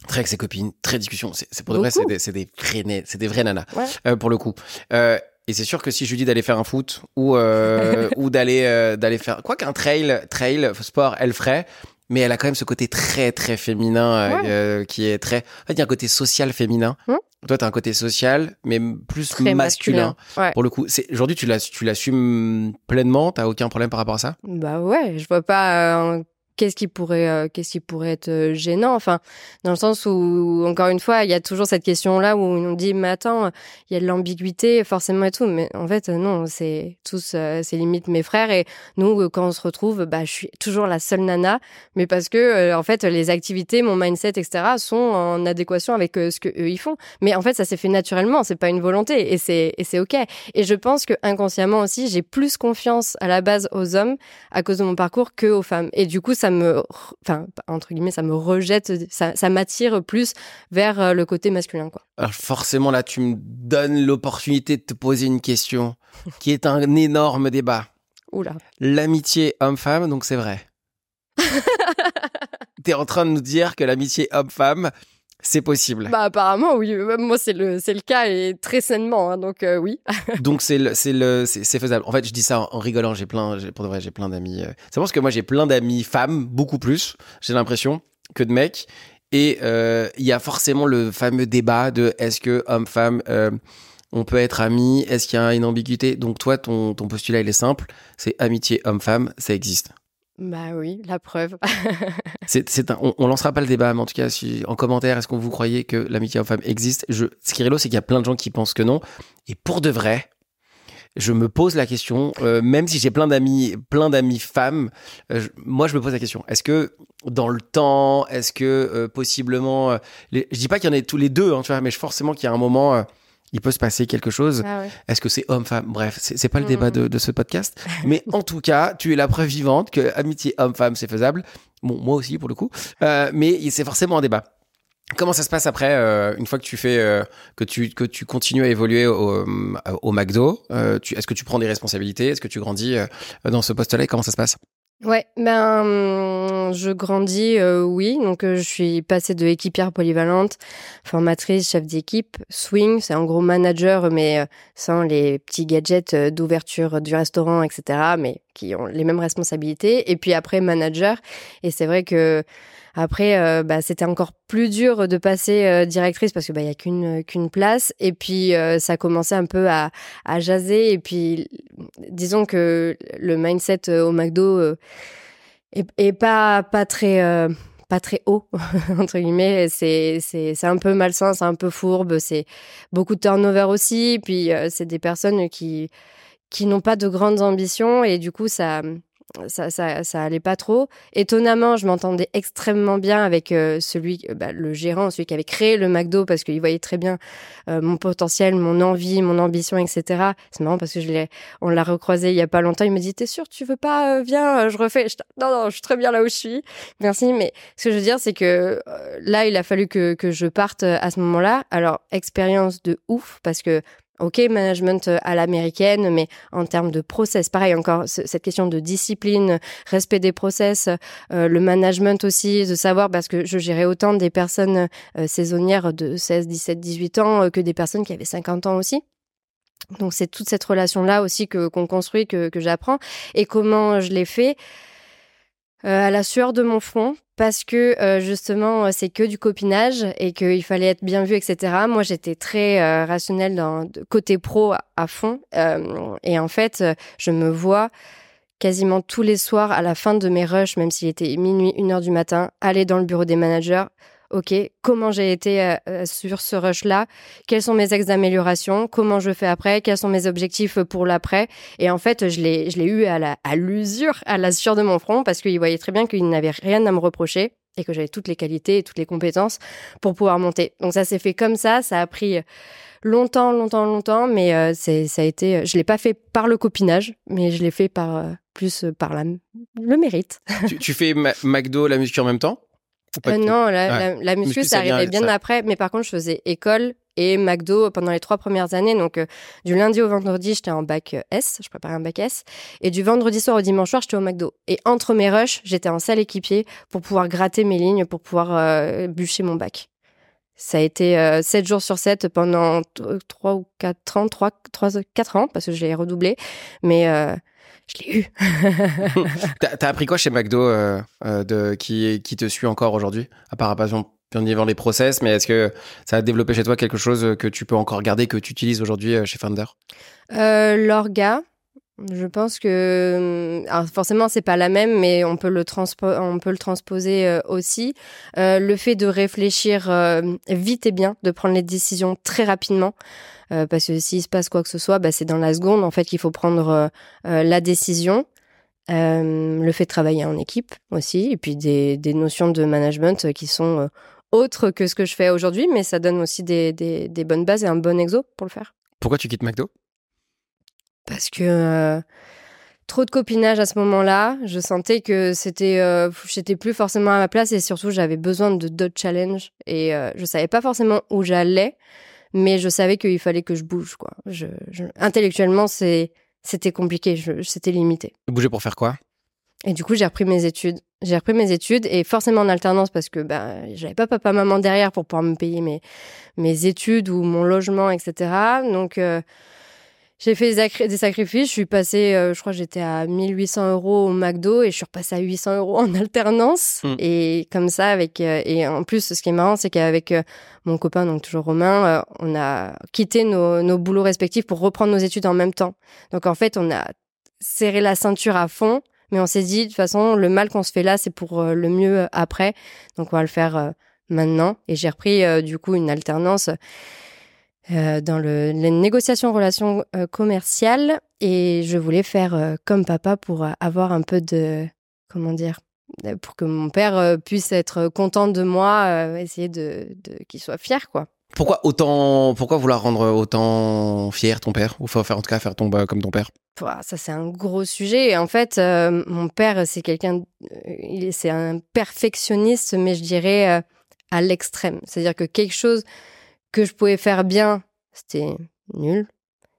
très avec ses copines, très discussion. C'est pour de vrai, c'est des, des, vrais, c'est des vrais nanas, euh, pour le coup. Euh, et c'est sûr que si je lui dis d'aller faire un foot ou euh, ou d'aller d'aller faire quoi qu'un trail, trail sport, elle ferait mais elle a quand même ce côté très très féminin euh, euh, qui est très. En fait, il y a un côté social féminin. Hum. Toi, tu as un côté social, mais plus masculin. Pour le coup, c'est aujourd'hui tu l'assumes pleinement. T'as aucun problème par rapport à ça? Bah ouais, je vois pas. Euh, qu'est-ce qui pourrait euh, qu'est-ce qui pourrait être euh, gênant? Enfin dans le sens où encore une fois il y a toujours cette question là où on dit mais attends il y a de l'ambiguïté forcément et tout. Mais en fait non c'est tous euh, c'est limite mes frères. Et nous quand on se retrouve bah je suis toujours la seule nana. Mais parce que en fait les activités mon mindset etc sont en adéquation avec ce que eux ils font. Mais en fait ça s'est fait naturellement. C'est pas une volonté. Et c'est et c'est ok. Et je pense que inconsciemment aussi j'ai plus confiance à la base aux hommes à cause de mon parcours que aux femmes. Et du coup ça me, enfin, entre guillemets, ça me rejette, ça, m'attire plus vers euh, le côté masculin, quoi. Alors forcément, là, tu me donnes l'opportunité de te poser une question qui est un énorme débat. Oula. L'amitié homme-femme, donc c'est vrai. T'es en train de nous dire que l'amitié homme-femme, c'est possible. Bah apparemment oui, moi c'est le c'est le cas et très sainement hein, donc euh, oui. donc c'est le c'est le c'est faisable. En fait, je dis ça en, rigolant, j'ai plein pour de vrai, j'ai plein d'amis. Euh, c'est parce que moi j'ai plein d'amis femmes, beaucoup plus, j'ai l'impression que de mecs et euh, il y a forcément le fameux débat de est-ce que homme-femme on peut être amis, est-ce qu'il y a une ambiguïté? Donc toi ton ton postulat il est simple, c'est amitié homme-femme, ça existe. Bah oui, la preuve. c'est, c'est on, on, lancera pas le débat, mais en tout cas, si, en commentaire, est-ce que vous croyez que l'amitié homme-femme existe? Je, Ce qui est c'est qu'il y a plein de gens qui pensent que non. Et pour de vrai, je me pose la question, euh, même si j'ai plein d'amis, plein d'amis femmes, euh, moi je me pose la question. Est-ce que dans le temps, est-ce que euh, possiblement, les, je dis pas qu'il y en ait tous les deux, hein, tu vois, mais forcément qu'il y a un moment il peut se passer quelque chose. Ah Est-ce que c'est homme-femme Bref, c'est pas le débat de, de, ce podcast. Mais en tout cas, tu es la preuve vivante que amitié homme-femme, c'est faisable. Bon, moi aussi, pour le coup. Euh, mais c'est forcément un débat. Comment ça se passe après, euh, une fois que tu fais, euh, que tu que tu continues à évoluer au, euh, au McDo euh, Est-ce que tu prends des responsabilités? Est-ce que tu grandis euh, dans ce poste-là? Comment ça se passe? Ouais, ben je grandis, euh, oui. Donc euh, je suis passée de équipière polyvalente, formatrice, chef d'équipe, swing, c'est en gros manager, mais euh, sans les petits gadgets d'ouverture du restaurant, etc. Mais qui ont les mêmes responsabilités. Et puis après manager. Et c'est vrai que après, euh, bah, c'était encore plus dur de passer euh, directrice parce que bah il y a qu'une qu'une place. Et puis euh, ça commençait un peu à, à jaser. Et puis disons que le mindset au McDo est, est, pas pas très pas très haut entre guillemets c'est c'est c'est un peu malsain c'est un peu fourbe c'est beaucoup de turnover aussi puis c'est des personnes qui qui n'ont pas de grandes ambitions et du coup ça ça, ça, ça allait pas trop. Étonnamment, je m'entendais extrêmement bien avec euh, celui, euh, bah, le gérant, celui qui avait créé le McDo, parce qu'il voyait très bien euh, mon potentiel, mon envie, mon ambition, etc. C'est marrant parce que je l'ai, on l'a recroisé il y a pas longtemps. Il me dit, t'es sûr, tu veux pas, viens, je refais. non, non, je suis très bien là où je suis. Merci. Mais ce que je veux dire, c'est que là, il a fallu que, que je parte à ce moment-là. Alors, expérience de ouf, parce que Ok, management euh, à l'américaine, mais en termes de process, pareil encore, cette question de discipline, respect des process, euh, le management aussi, de savoir, parce que je gérais autant des personnes euh, saisonnières de 16, 17, 18 ans que des personnes qui avaient 50 ans aussi. Donc c'est toute cette relation-là aussi que qu'on construit, que, que j'apprends. Et comment je l'ai fait? À la sueur de mon front, parce que euh, justement euh, c'est que du copinage et qu'il fallait être bien vu, etc. Moi j'étais très euh, rationnelle dans côté pro à, fond et en fait je me vois quasiment tous les soirs à la fin de mes rushs, même s'il était minuit, une heure du matin, aller dans le bureau des managers OK, comment j'ai été euh, euh, sur ce rush-là, quels sont mes axes d'amélioration, comment je fais après, quels sont mes objectifs pour l'après? Et en fait, je l'ai, je l'ai eu à, la, à l'usure, à la sueur de mon front, parce qu'il voyait très bien qu'il n'avait rien à me reprocher et que j'avais toutes les qualités et toutes les compétences pour pouvoir monter. Donc ça s'est fait comme ça, ça a pris longtemps, longtemps, longtemps, mais euh, c'est, ça a été, je l'ai pas fait par le copinage, mais je l'ai fait par plus par la, le mérite. tu, fais McDo, la muscu en même temps? Euh, non, la, la, muscu, ça arrivait bien après. Mais par contre, je faisais école et McDo pendant les trois premières années. Donc, euh, du lundi au vendredi, j'étais en bac euh, S. Je préparais un bac S. Et du vendredi soir au dimanche soir, j'étais au McDo. Et entre mes rushs, j'étais en salle équipier pour pouvoir gratter mes lignes, pour pouvoir bûcher mon bac. Ça a été 7 jours sur 7 pendant 3 ou 4 ans, 3, 3 4 ans, parce que je l'ai redoublé. Mais je l'ai eu. t'as, appris quoi chez McDo euh, euh, de, qui, qui te suit encore aujourd'hui? À part bien bien les process, mais est-ce que ça a développé chez toi quelque chose que tu peux encore garder, que tu utilises aujourd'hui euh, chez Founder? Euh, L'orga. Je pense que alors forcément c'est pas la même, mais on peut le on peut le transposer aussi. le fait de réfléchir vite et bien, de prendre les décisions très rapidement. Euh, parce que s'il se passe quoi que ce soit, bah, c'est dans la seconde en fait qu'il faut prendre euh, euh, la décision. le fait de travailler en équipe aussi, et puis des, des notions de management qui sont autres que ce que je fais aujourd'hui, mais ça donne aussi des, des, des, bonnes bases et un bon exo pour le faire. Pourquoi tu quittes McDo? Parce que trop de copinage à ce moment-là. Je sentais que c'était, euh, j'étais plus forcément à ma place et surtout j'avais besoin de d'autres challenges et euh, je savais pas forcément où j'allais mais je savais qu'il fallait que je bouge quoi. Je, je... Intellectuellement, c'est c'était compliqué, je... c'était limité. Bouger pour faire quoi? Et du coup, j'ai repris mes études. J'ai repris mes études et forcément en alternance parce que bah j'avais pas papa maman derrière pour pouvoir me payer mes mes études ou mon logement, etc. Donc euh, j'ai fait des, sacrifices. Je suis passée, euh, je crois j'étais à 1800 euros au McDo et je suis repassée à 800 euros en alternance. Hmm. Et comme ça, avec euh, et en plus, ce qui est marrant, c'est qu'avec euh, mon copain, donc toujours Romain, on a quitté nos, nos boulots respectifs pour reprendre nos études en même temps. Donc en fait, on a serré la ceinture à fond Mais on s'est dit, de toute façon, le mal qu'on se fait là, c'est pour le mieux après. Donc, on va le faire maintenant. Et j'ai repris, du coup, une alternance dans le, les négociations relations commerciales. Et je voulais faire comme papa pour avoir un peu de, comment dire, pour que mon père puisse être content de moi, essayer de, de qu'il soit fier, quoi. Pourquoi autant, pourquoi vouloir rendre autant fier ton père? Ou faire en tout cas faire ton comme ton père? Ça c'est un gros sujet. En fait, euh, mon père c'est quelqu'un, euh, c'est un perfectionniste, mais je dirais euh, à l'extrême. C'est-à-dire que quelque chose que je pouvais faire bien, c'était nul,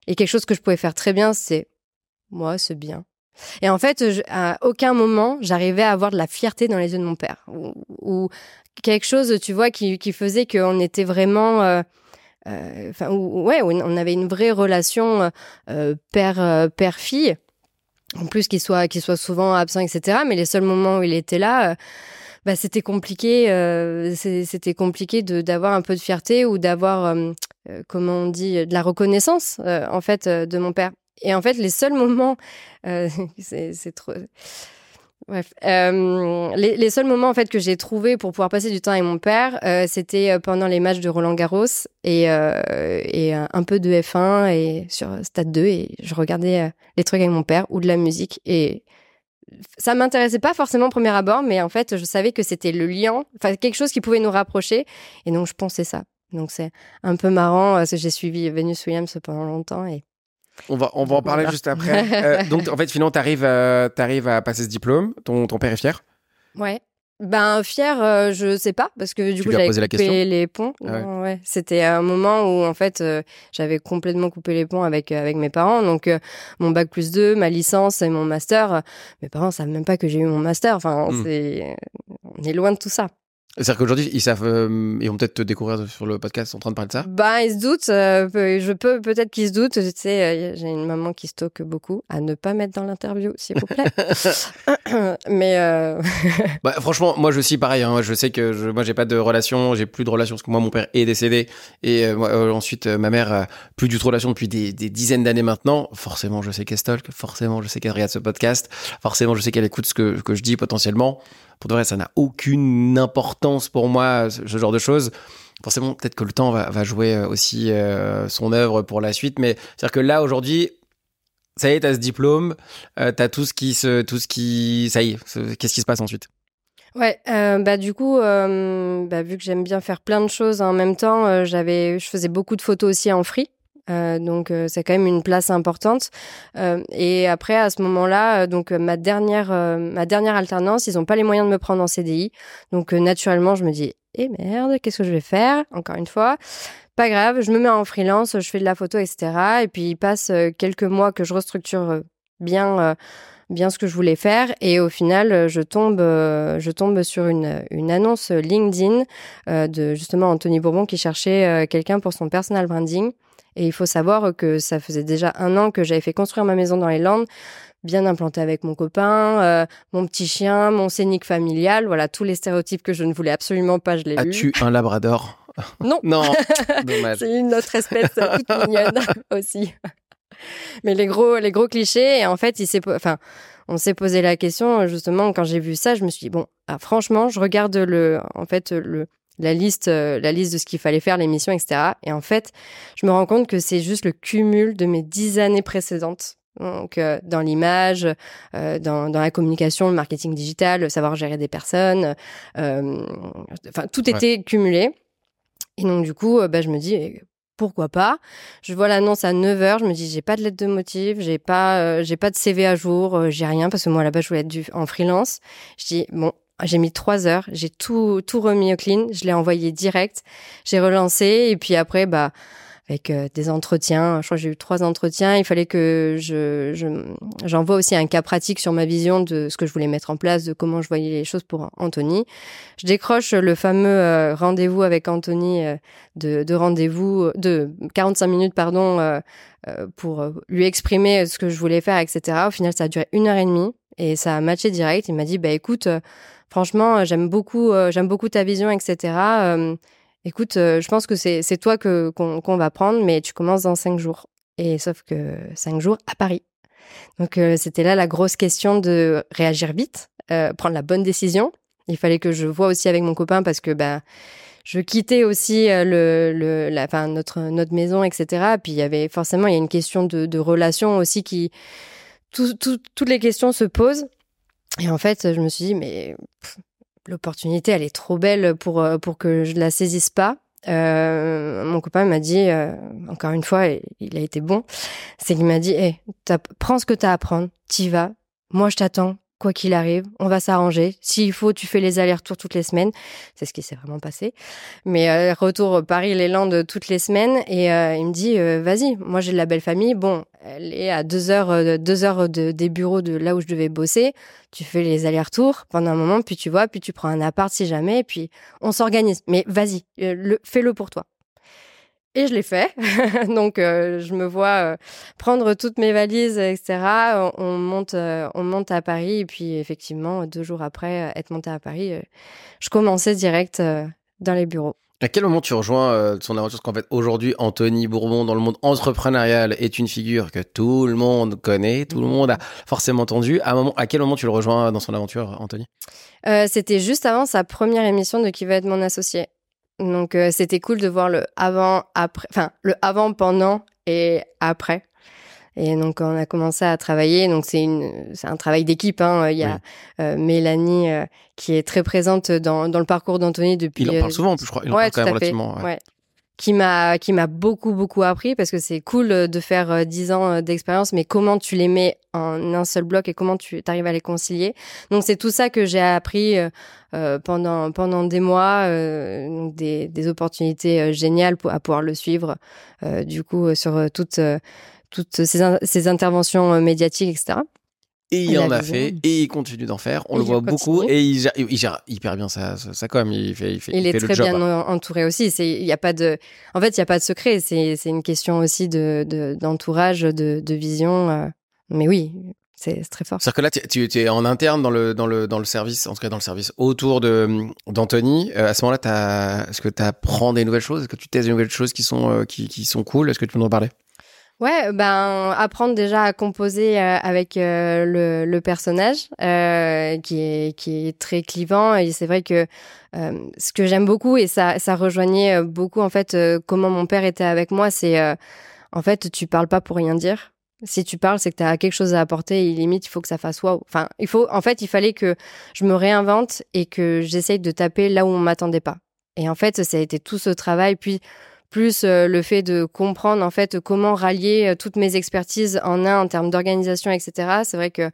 et quelque chose que je pouvais faire très bien, c'est moi, c'est bien. Et en fait, à aucun moment, j'arrivais à avoir de la fierté dans les yeux de mon père. Ou, quelque chose, tu vois, qui, qui faisait qu'on était vraiment... Euh, euh, enfin, ouais, on avait une vraie relation euh, père père fille. En plus qu'il soit qu'il soit souvent absent, etc. Mais les seuls moments où il était là, bah, c'était compliqué. c'était compliqué d'avoir un peu de fierté ou d'avoir comment on dit de la reconnaissance en fait de mon père. Et en fait, les seuls moments, euh, c'est trop. Bref, euh, les, les, seuls moments en fait que j'ai trouvé pour pouvoir passer du temps avec mon père, euh, c'était pendant les matchs de Roland Garros et, et un peu de F1 et sur Stade 2 et je regardais les trucs avec mon père ou de la musique et ça m'intéressait pas forcément au premier abord, mais en fait je savais que c'était le lien, enfin quelque chose qui pouvait nous rapprocher et donc je pensais ça. Donc c'est un peu marrant parce que j'ai suivi Venus Williams pendant longtemps et on va, on va en parler juste après. Euh, donc, en fait, finalement, tu arrives, euh, à passer ce diplôme. Ton, ton père est fier? Ouais. Ben fier, euh, je sais pas parce que du coup j'avais coupé les ponts. Ah ouais. C'était un moment où en fait j'avais complètement coupé les ponts avec avec mes parents. Donc mon bac plus 2, ma licence et mon master, mes parents savent même pas que j'ai eu mon master. Enfin, hmm. c'est on est loin de tout ça. C'est-à-dire qu'aujourd'hui, ils savent, euh, ils vont peut-être te découvrir sur le podcast en train de parler de ça. Bah, ils se doutent. Euh, je peux peut-être qu'ils se doutent. Tu sais, euh, j'ai une maman qui stocke beaucoup à ne pas mettre dans l'interview, s'il vous plaît. Mais bah, franchement, moi, je suis pareil. Hein. Je sais que je, moi, j'ai pas de relation, j'ai plus de relation parce que moi, mon père est décédé et ensuite ma mère plus du tout de relation depuis des, des dizaines d'années maintenant. Forcément, je sais qu'elle stalk. Forcément, je sais qu'elle regarde ce podcast. Forcément, je sais qu'elle écoute ce que, que je dis potentiellement pour de vrai, ça n'a aucune importance pour moi, ce genre de choses. Forcément, peut-être que le temps va, jouer euh, aussi euh, son œuvre pour la suite, mais c'est-à-dire que là, aujourd'hui, ça y est, t'as ce diplôme, euh, t'as tout ce qui se, tout ce qui, ça y est, qu'est-ce qui se passe ensuite? Ouais, bah du coup, bah, vu que j'aime bien faire plein de choses en même temps, j'avais, je faisais beaucoup de photos aussi en free. Euh, donc euh, c'est quand même une place importante. Euh, et après à ce moment-là, donc ma dernière ma dernière alternance, ils n'ont pas les moyens de me prendre en CDI. Donc naturellement, je me dis eh merde, qu'est-ce que je vais faire Encore une fois, pas grave, je me mets en freelance, je fais de la photo, etc. Et puis il passe quelques mois que je restructure bien bien ce que je voulais faire et au final je tombe je tombe sur une, une annonce LinkedIn de justement Anthony Bourbon qui cherchait quelqu'un pour son personal branding et il faut savoir que ça faisait déjà un an que j'avais fait construire ma maison dans les Landes, bien implantée avec mon copain, euh, mon petit chien, mon scénic familial, voilà, tous les stéréotypes que je ne voulais absolument pas, je l'ai eu. As-tu un labrador? Non. non, dommage. C'est une autre espèce toute mignonne aussi. Mais les gros, les gros clichés, et en fait, il s'est, enfin, on s'est posé la question justement quand j'ai vu ça, je me suis dit bon, ah, franchement, je regarde le, en fait, le, la liste, euh, la liste de ce qu'il fallait faire, l'émission, etc. Et en fait, je me rends compte que c'est juste le cumul de mes dix années précédentes. Donc, euh, dans l'image, euh, dans, dans, la communication, le marketing digital, le savoir gérer des personnes, enfin, tout était cumulé. Et donc, du coup, bah, je me dis, eh, pourquoi pas? Je vois l'annonce à 9h, je me dis j'ai pas de lettre de motif, j'ai pas j'ai pas de CV à jour, j'ai rien parce que moi là-bas je voulais être du, en freelance. Je dis bon, j'ai mis trois heures, j'ai tout tout remis au clean, je l'ai envoyé direct, j'ai relancé et puis après bah avec euh, des entretiens, je crois que j'ai eu trois entretiens, il fallait que je j'envoie aussi un cas pratique sur ma vision de ce que je voulais mettre en place, de comment je voyais les choses pour Anthony. Je décroche le fameux euh, rendez-vous avec Anthony euh, de, de rendez-vous de 45 minutes pardon pour lui exprimer ce que je voulais faire, etc. Au final, ça a duré une heure et demie et ça a matché direct. Il m'a dit bah écoute franchement, euh, j'aime beaucoup, euh, j'aime beaucoup ta vision, etc. Euh, écoute, je pense que c'est toi que qu'on va prendre, mais tu commences dans cinq jours. Et sauf que cinq jours à Paris. Donc c'était là la grosse question de réagir vite, prendre la bonne décision. Il fallait que je vois aussi avec mon copain parce que bah je quittais aussi le, le la, enfin, notre notre maison, etc. Puis il y avait forcément il y a une question de, de relation aussi qui tout, tout, toutes les questions se posent. Et en fait, je me suis dit mais l'opportunité elle est trop belle pour pour que je la saisisse pas. Euh, mon copain m'a dit, euh, encore une fois, il a été bon, c'est qu'il m'a dit, hey, prends ce que tu as à prendre, t'y vas, moi je t'attends, quoi qu'il arrive, on va s'arranger. S'il faut, tu fais les allers-retours toutes les semaines. C'est ce qui s'est vraiment passé. Mais euh, retour Paris-les Landes toutes les semaines. Et euh, il me dit, euh, vas-y, moi j'ai de la belle famille. Bon, elle est à deux heures, deux heures de, des bureaux de là où je devais bosser. Tu fais les allers-retours pendant un moment, puis tu vois, puis tu prends un appart si jamais, puis on s'organise. Mais vas-y, fais-le pour toi. Et je l'ai fait. Donc, euh, je me vois euh, prendre toutes mes valises, etc. On, monte, euh, on monte à Paris. Et puis, effectivement, deux jours après être monté à Paris, je commençais direct dans les bureaux. À quel moment tu rejoins son aventure? Parce qu'en fait, aujourd'hui, Anthony Bourbon, dans le monde entrepreneurial, est une figure que tout le monde connaît, tout le mmh. monde a forcément entendu. À, moment, à quel moment tu le rejoins dans son aventure, Anthony? C'était juste avant sa première émission de Qui va être mon associé. Donc euh, c'était cool de voir le avant, après, enfin le avant, pendant et après. Et donc on a commencé à travailler. Donc c'est une, c'est un travail d'équipe. Hein. Il y a euh, Mélanie euh, qui est très présente dans, dans le parcours d'Anthony depuis. Il en parle souvent, je crois. Il en parle quand même relativement. Ouais qui m'a qui m'a beaucoup beaucoup appris parce que c'est cool de faire dix ans d'expérience mais comment tu les mets en un seul bloc et comment tu arrives à les concilier. Donc c'est tout ça que j'ai appris euh, pendant pendant des mois euh, des, des opportunités géniales pour, à pouvoir le suivre du coup sur toutes toutes ces, ces interventions médiatiques etc et il, en a fait, et il continue d'en faire. On le voit beaucoup, et il gère, il gère, hyper bien sa, sa, com. Il fait, il fait, il, est très bien hein. entouré aussi. Il y a pas de, en fait, il y a pas de secret. C'est une question aussi de d'entourage, de, de, vision. Euh. Mais oui, c'est très fort. C'est-à-dire que là, tu, tu es en interne dans le, dans, le, dans le service, en tout cas dans le service autour de d'Anthony. Euh, à ce moment-là, est-ce que tu apprends des nouvelles choses? Est-ce que tu testes des nouvelles choses qui sont, euh, qui, qui sont cool? Est-ce que tu peux nous en parler? Ouais, ben apprendre déjà à composer euh, avec euh, le, le, personnage euh, qui est qui est très clivant et c'est vrai que ce que j'aime beaucoup et ça ça rejoignait beaucoup en fait comment mon père était avec moi, c'est en fait tu parles pas pour rien dire. Si tu parles, c'est que tu as quelque chose à apporter et limite il faut que ça fasse wow. Enfin, il faut en fait, il fallait que je me réinvente et que j'essaye de taper là où on m'attendait pas. Et en fait, ça a été tout ce travail puis plus euh, le fait de comprendre en fait comment rallier euh, toutes mes expertises en un en termes d'organisation, etc. C'est vrai que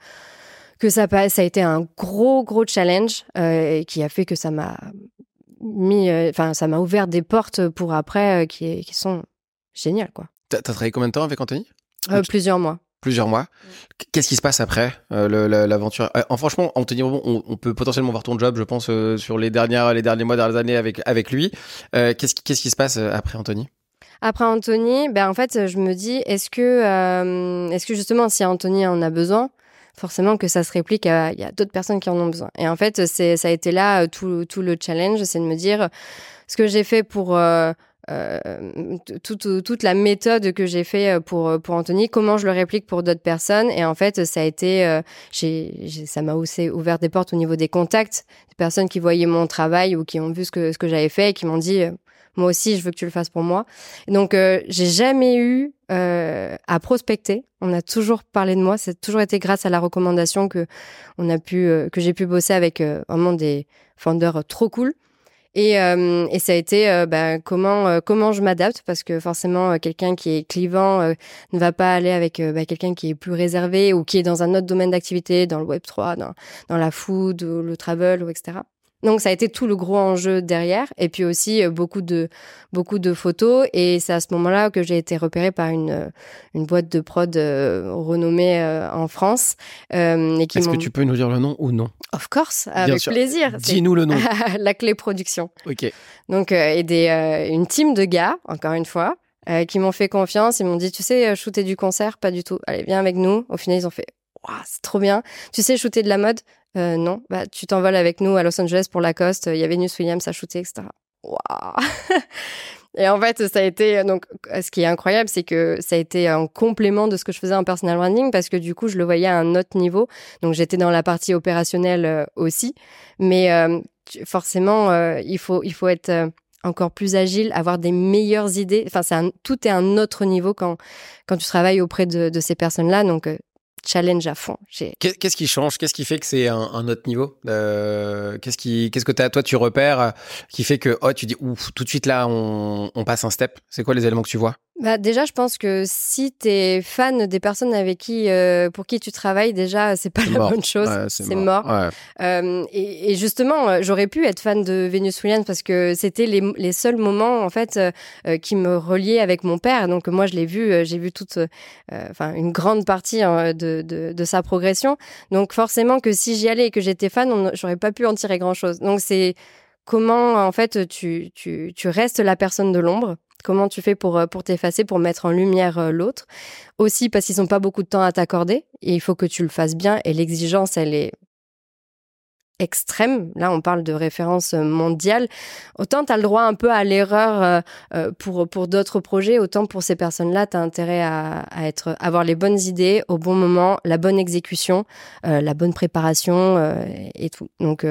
que ça, ça a été un gros gros challenge euh, qui a fait que ça m'a mis, enfin ça m'a ouvert des portes pour après qui, qui sont géniales quoi. T'as travaillé combien de temps avec Anthony? Plusieurs mois plusieurs mois. Qu'est-ce qui se passe après euh, l'aventure? Euh, Franchement, Anthony on, on, peut potentiellement voir ton job, je pense, euh, sur les dernières, les derniers mois, dernières années avec avec lui. Qu'est-ce qui, qu'est-ce qui se passe après Anthony? Après Anthony, ben en fait, je me dis, est-ce que, est-ce que justement, si Anthony en a besoin, forcément que ça se réplique à, il y a d'autres personnes qui en ont besoin. Et en fait, c'est, ça a été là tout, tout le challenge, c'est de me dire ce que j'ai fait pour euh, toute, toute la méthode que j'ai fait euh, pour pour Anthony, comment je le réplique pour d'autres personnes. Et en fait, ça a été, euh, j'ai, ça m'a aussi ouvert des portes au niveau des contacts, des personnes qui voyaient mon travail ou qui ont vu ce que ce que j'avais fait et qui m'ont dit, moi aussi, je veux que tu le fasses pour moi. Donc, j'ai jamais eu à prospecter. On a toujours parlé de moi. C'est toujours été grâce à la recommandation que on a pu, que j'ai pu bosser avec vraiment des founders trop cool. Et, euh, et ça a été euh, bah, comment euh, comment je m'adapte parce que forcément quelqu'un qui est clivant ne va pas aller avec bah, quelqu'un qui est plus réservé ou qui est dans un autre domaine d'activité, dans le Web 3, dans, dans la food ou le travel ou etc. Donc ça a été tout le gros enjeu derrière et puis aussi euh, beaucoup de beaucoup de photos et c'est à ce moment-là que j'ai été repérée par une euh, une boîte de prod euh, renommée en France. Est-ce que tu peux nous dire le nom ou non? Of course, avec plaisir. Dis-nous le nom. la clé production. Ok. Donc et des une team de gars encore une fois. qui m'ont fait confiance, ils m'ont dit, tu sais, shooter du concert, pas du tout. Allez, viens avec nous. Au final, ils ont fait, c'est trop bien. Tu sais shooter de la mode? Euh, Non, bah tu t'envoles avec nous à Los Angeles pour Lacoste. Il y avait News Williams à shooter, etc. Et en fait, ça a été donc ce qui est incroyable, c'est que ça a été un complément de ce que je faisais en personal branding parce que du coup, je le voyais à un autre niveau. Donc j'étais dans la partie opérationnelle aussi, mais forcément, il faut il faut être encore plus agile, avoir des meilleures idées. Enfin, c'est tout est un autre niveau quand, quand tu travailles auprès de, de ces personnes-là. Donc, euh, challenge à fond. Qu'est-ce qui change? Qu'est-ce qui fait que c'est un, autre niveau? Euh, Qu'est-ce qui, qu'est-ce que as, toi tu repères euh, qui fait que oh tu dis ouf tout de suite là on, on passe un step? C'est quoi les éléments que tu vois? Bah déjà, je pense que si tu es fan des personnes avec qui, euh, pour qui tu travailles, déjà, c'est pas la bonne chose. c'est mort. Euh, et, et, justement, euh, j'aurais pu être fan de Venus Williams parce que c'était les, les, seuls moments, en fait, euh, qui me reliaient avec mon père. Donc, moi, je l'ai vu, j'ai vu toute, enfin, une grande partie hein, de, de, de, sa progression. Donc, forcément que si j'y allais et que j'étais fan, j'aurais pas pu en tirer grand chose. Donc, c'est comment, en fait, tu, tu, tu restes la personne de l'ombre Comment tu fais pour, euh, pour t'effacer, pour mettre en lumière euh, l'autre? Aussi parce qu'ils n'ont pas beaucoup de temps à t'accorder et il faut que tu le fasses bien et l'exigence, elle est extrême. Là, on parle de référence mondiale. Autant tu as le droit un peu à l'erreur euh, pour, d'autres projets, autant pour ces personnes-là, tu as intérêt à, être, avoir les bonnes idées au bon moment, la bonne exécution, la bonne préparation et tout. Donc,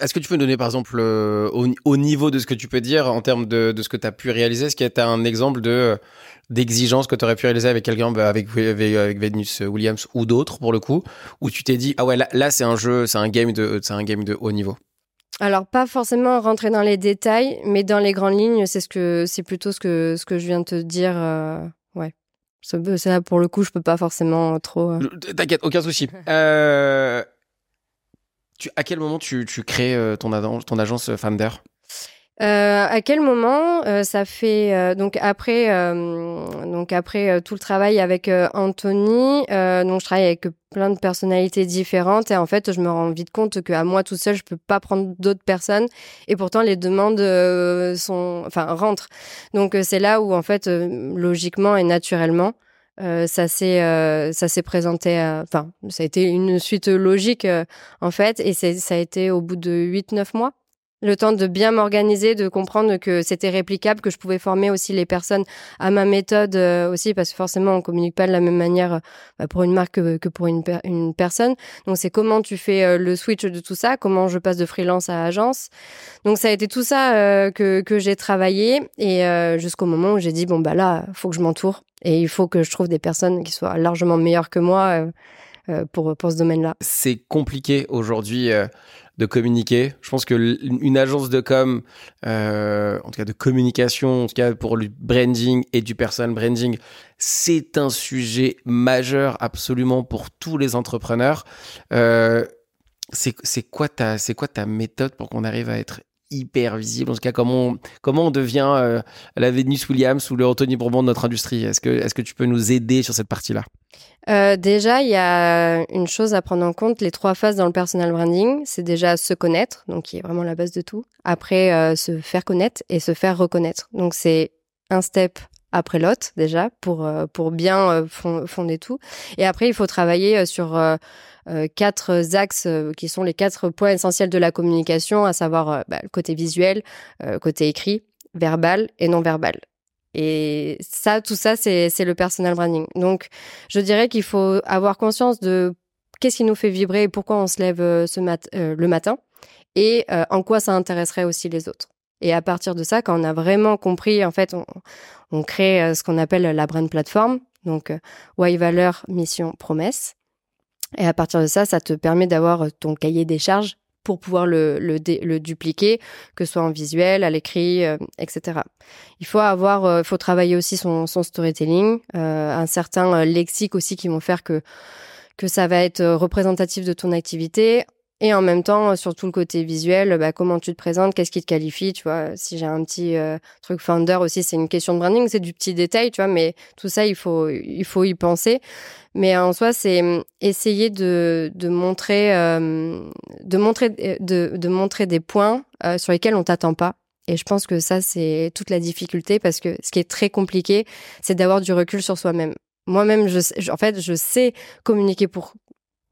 est-ce que tu peux nous donner, par exemple, euh, au, niveau de ce que tu peux dire en termes de, ce que tu as pu réaliser, est-ce qu'il y a un exemple de d'exigence que tu aurais pu réaliser avec quelqu'un, bah, avec, avec, Venus Williams ou d'autres, pour le coup, où tu t'es dit, ah ouais, là, c'est un jeu, c'est un game de, c'est un game de haut niveau? Alors pas forcément rentrer dans les détails, mais dans les grandes lignes, c'est ce que c'est plutôt ce que ce que je viens de te dire. Euh, ouais, ça, pour le coup, je peux pas forcément trop. Euh. T'inquiète, aucun souci. euh, à quel moment tu, crées euh, ton, ton agence euh, Founder euh, à quel moment ça fait donc après donc après tout le travail avec Anthony donc je travaille avec plein de personnalités différentes et en fait je me rends vite compte que à moi tout seul je peux pas prendre d'autres personnes et pourtant les demandes sont enfin rentrent. Donc c'est là où en fait logiquement et naturellement euh, ça s'est euh, ça s'est présenté enfin ça a été une suite logique euh, en fait et ça a été au bout de 8 9 mois le temps de bien m'organiser, de comprendre que c'était réplicable, que je pouvais former aussi les personnes à ma méthode aussi, parce que forcément, on communique pas de la même manière bah, pour une marque que, pour une, personne. Donc, c'est comment tu fais le switch de tout ça, comment je passe de freelance à agence. Donc, ça a été tout ça que, que j'ai travaillé et jusqu'au moment où j'ai dit, bon, bah là, faut que je m'entoure et il faut que je trouve des personnes qui soient largement meilleures que moi euh, euh, pour, pour ce domaine-là. C'est compliqué aujourd'hui euh, de communiquer. Je pense que une agence de com, en tout cas de communication, en tout cas pour le branding et du personal branding, c'est un sujet majeur absolument pour tous les entrepreneurs. c'est quoi ta méthode pour qu'on arrive à être hyper visible. En tout cas, comment on, comment on devient euh, la Venus Williams ou le Anthony Bourbon de notre industrie? Est-ce que, est que tu peux nous aider sur cette partie-là? Euh, déjà, il y a une chose à prendre en compte, les trois phases dans le personal branding, c'est déjà se connaître, donc qui est vraiment la base de tout. Après, euh, se faire connaître et se faire reconnaître. Donc c'est un step après l'autre déjà pour pour bien fonder tout. Et après, il faut travailler sur euh, quatre axes euh, qui sont les quatre points essentiels de la communication, à savoir euh, bah, le côté visuel, côté écrit, verbal et non verbal. Et ça, tout ça, c'est le personal branding. Donc, je dirais qu'il faut avoir conscience de qu'est-ce qui nous fait vibrer et pourquoi on se lève ce mat le matin et en quoi ça intéresserait aussi les autres. Et à partir de ça, quand on a vraiment compris, en fait, on, crée ce qu'on appelle la brand platform. Donc, why valeur, mission, promesse. Et à partir de ça, ça te permet d'avoir euh, ton cahier des charges pour pouvoir le, dupliquer, que ce soit en visuel, à l'écrit, euh, etc. Il faut avoir, euh, faut travailler aussi son, storytelling, euh, un certain lexique aussi qui vont faire que que ça va être représentatif de ton activité. Et en même temps, sur tout le côté visuel, bah, comment tu te présentes, qu'est-ce qui te qualifie, tu vois. Si j'ai un petit truc founder aussi, c'est une question de branding, c'est du petit détail, tu vois, mais tout ça, il faut, il faut y penser. Mais en soi, c'est hum, essayer de, de montrer, euh, de montrer, euh, de, de, montrer des points euh, sur lesquels on t'attend pas. Et je pense que ça, c'est toute la difficulté parce que ce qui est très compliqué, c'est d'avoir du recul sur soi-même. Moi-même, je, en fait, je sais communiquer pour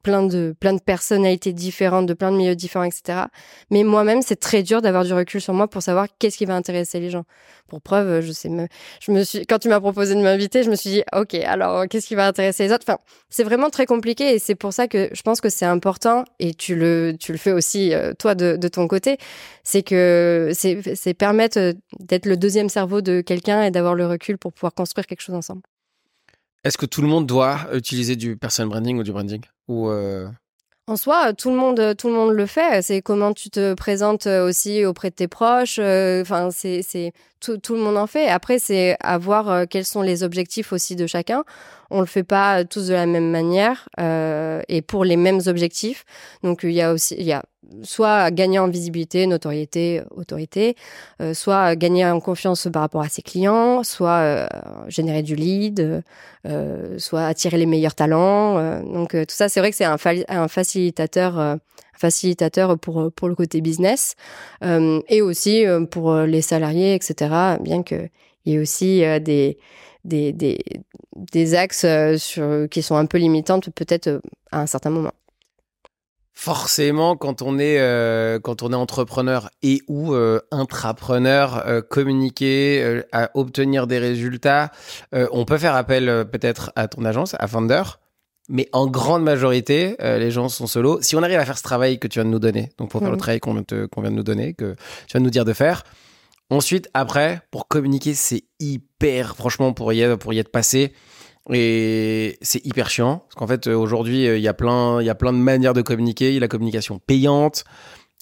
plein de plein de personnalités différentes, de plein de milieux différents, etc. Mais moi-même, c'est très dur d'avoir du recul sur moi pour savoir qu'est-ce qui va intéresser les gens. Pour preuve, je sais, me, je me suis, quand tu m'as proposé de m'inviter, je me suis dit, ok, alors qu'est-ce qui va intéresser les autres? Enfin, c'est vraiment très compliqué et c'est pour ça que je pense que c'est important et tu le tu le fais aussi euh, toi de, de ton côté, c'est que c'est c'est permettre euh, d'être le deuxième cerveau de quelqu'un et d'avoir le recul pour pouvoir construire quelque chose ensemble. Est-ce que tout le monde doit utiliser du personal branding ou du branding euh, En soi, tout le monde, tout le monde le fait. C'est comment tu te présentes aussi auprès de tes proches. Euh, enfin, c'est, tout, tout, le monde en fait. Après, c'est à voir euh, quels sont les objectifs aussi de chacun. On le fait pas tous de la même manière euh, et pour les mêmes objectifs. Donc, il y a aussi, il y a soit gagner en visibilité, notoriété, autorité, euh, soit gagner en confiance par rapport à ses clients, soit euh, générer du lead, euh, soit attirer les meilleurs talents. Euh, donc tout ça, c'est vrai que c'est un, un, facilitateur, facilitateur pour pour le côté business et aussi pour les salariés, etc. Bien que il y ait aussi des des, des, des axes sur, qui sont un peu limitantes peut-être à un certain moment forcément quand on est euh, quand on est entrepreneur et ou euh, intrapreneur euh, communiquer euh, à obtenir des résultats on peut faire appel peut-être à ton agence à Founder mais en grande majorité les gens sont solo si on arrive à faire ce travail que tu viens de nous donner donc pour faire le mmh. travail qu'on vient de nous donner que tu viens de nous dire de faire ensuite après pour communiquer c'est hyper franchement pour y être passé et c'est hyper chiant parce qu'en fait aujourd'hui il y a plein il y a plein de manières de communiquer. Il y a la communication payante.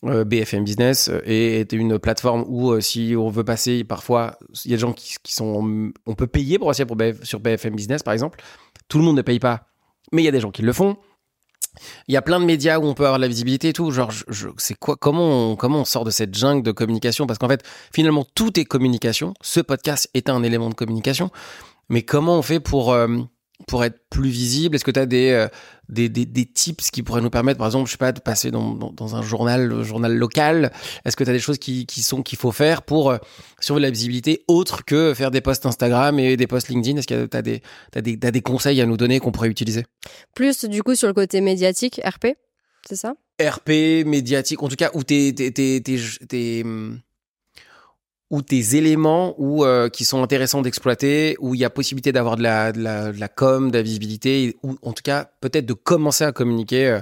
Euh, BFM Business euh, est une plateforme où euh, si on veut passer parfois il y a des gens qui, sont on peut payer pour passer sur BFM Business par exemple tout le monde ne paye pas mais il y a des gens qui le font il y a plein de médias où on peut avoir de la visibilité et tout. Genre, c'est quoi, comment on, comment on sort de cette jungle de communication? Parce qu'en fait, finalement, tout est communication. Ce podcast est un élément de communication. Mais comment on fait pour, euh, pour être plus visible? Est-ce que tu as des, euh, des, des, des, tips qui pourraient nous permettre, par exemple, je sais pas, de passer dans, dans, dans un journal, journal local? Est-ce que tu as des choses qui, qui sont qu'il faut faire pour euh, la visibilité autre que faire des posts Instagram et des posts LinkedIn? Est-ce que tu as, des, as, as des conseils à nous donner qu'on pourrait utiliser? Plus du coup sur le côté médiatique, RP, c'est ça? RP, médiatique, en tout cas où t'es, t'es, ou tes éléments ou euh, qui sont intéressants d'exploiter, où il y a possibilité d'avoir de la, com, de la visibilité, ou en tout cas peut-être de commencer à communiquer, euh,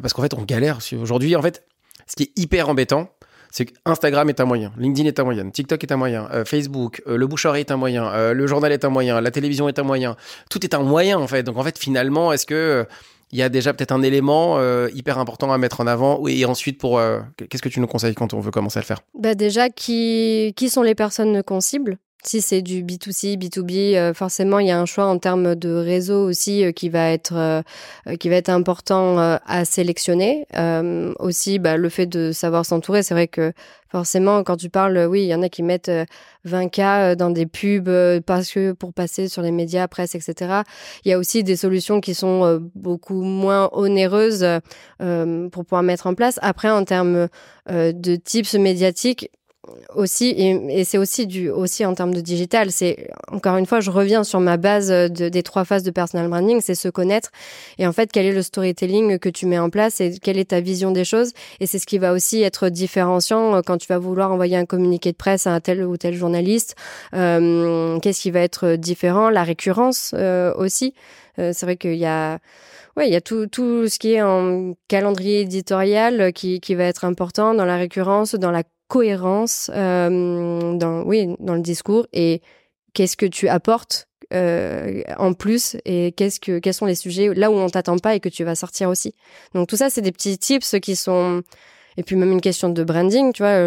parce qu'en fait on galère. Aujourd'hui, en fait, ce qui est hyper embêtant, c'est que Instagram est un moyen, LinkedIn est un moyen, TikTok est un moyen, euh, Facebook, le bouche est un moyen, le journal est un moyen, la télévision est un moyen. Tout est un moyen en fait. Donc en fait, finalement, est-ce que il y a déjà peut-être un élément euh, hyper important à mettre en avant. Et ensuite pour euh, qu'est-ce que tu nous conseilles quand on veut commencer à le faire? Bah déjà qui qui sont les personnes qu'on cible si c'est du B2C, B2B, euh, forcément il y a un choix en termes de réseau aussi euh, qui va être euh, qui va être important à sélectionner. aussi, bah, le fait de savoir s'entourer, c'est vrai que forcément quand tu parles, oui, il y en a qui mettent 20K dans des pubs parce que pour passer sur les médias, presse, etc. Il y a aussi des solutions qui sont beaucoup moins onéreuses pour pouvoir mettre en place. Après, en termes de tips médiatiques, aussi et, et c'est aussi du aussi en termes de digital. C'est encore une fois je reviens sur ma base de, des trois phases de personal branding c'est se connaître. Et en fait quel est le storytelling que tu mets en place et quelle est ta vision des choses? Et c'est ce qui va aussi être différenciant euh, quand tu vas vouloir envoyer un communiqué de presse à un tel ou tel journaliste euh, qu'est-ce qui va être différent? La récurrence euh, aussi. Euh, c'est vrai qu'il y a Ouais, il y a tout, tout ce qui est en calendrier éditorial qui, qui va être important dans la récurrence, dans la cohérence euh, dans, oui, dans le discours et qu'est-ce que tu apportes euh, en plus et qu'est-ce que quels sont les sujets là où on t'attend pas et que tu vas sortir aussi. Donc tout ça c'est des petits tips qui sont et puis même une question de branding, tu vois,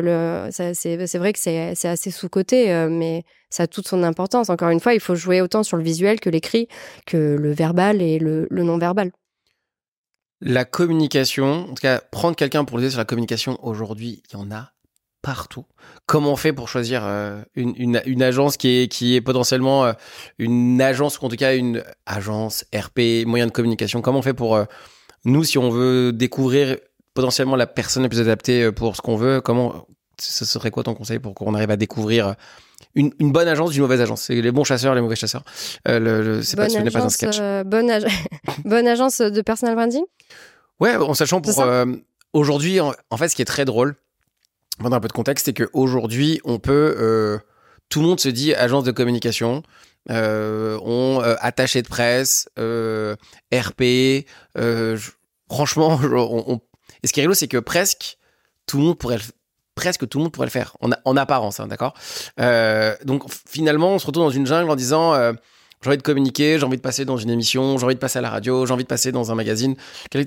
c'est vrai que c'est assez sous-côté, euh, mais ça a toute son importance. Encore une fois, il faut jouer autant sur le visuel que l'écrit, que le verbal et le, le non-verbal. La communication, en tout cas, prendre quelqu'un pour le dire sur la communication, aujourd'hui, il y en a partout. Comment on fait pour choisir euh, une, une, une, agence qui est, qui est potentiellement euh, une agence, ou en tout cas une agence RP, moyen de communication? Comment on fait pour, euh, nous, si on veut découvrir potentiellement la personne la plus adaptée pour ce qu'on veut, comment, ce serait quoi ton conseil pour qu'on arrive à découvrir une, une, bonne agence d'une mauvaise agence? C'est les bons chasseurs, les mauvais chasseurs. Le, le, c'est pas, pas un sketch. Bonne, ag bonne agence de personal branding? Ouais, en sachant pour aujourd'hui, en, en, fait, ce qui est très drôle, pour un peu de contexte, c'est qu'aujourd'hui, on peut, euh, tout le monde se dit agence de communication, euh, on attaché de presse, RP. franchement, on, et ce qui est rigolo, c'est que presque tout le monde pourrait le, presque tout le monde pourrait le faire en, en apparence, hein, d'accord? Euh, donc finalement, on se retrouve dans une jungle en disant euh, j'ai envie de communiquer, j'ai envie de passer dans une émission, j'ai envie de passer à la radio, j'ai envie de passer dans un magazine.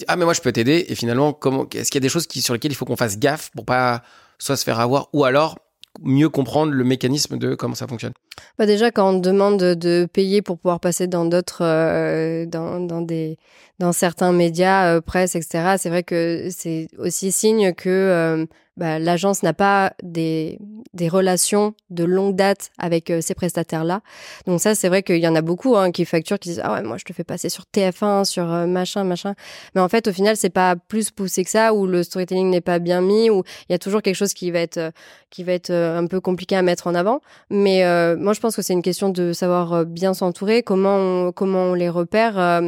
Ah mais moi je peux t'aider. Et finalement, comment est-ce qu'il y a des choses qui, sur lesquelles il faut qu'on fasse gaffe pour pas soit se faire avoir ou alors mieux comprendre le mécanisme de comment ça fonctionne bah Déjà, quand on demande de payer pour pouvoir passer dans d'autres, euh, dans, dans, des, dans certains médias, euh, presse, etc., c'est vrai que c'est aussi signe que euh, bah, l'agence n'a pas des, des relations de longue date avec euh, ces prestataires-là. Donc ça, c'est vrai qu'il y en a beaucoup hein, qui facturent, qui disent ah ouais, moi je te fais passer sur TF1, sur euh, machin, machin. Mais en fait, au final, c'est pas plus poussé que ça, ou le storytelling n'est pas bien mis, ou il y a toujours quelque chose qui va être euh, qui va être un peu compliqué à mettre en avant. Mais moi, je pense que c'est une question de savoir bien s'entourer, comment comment on les repère.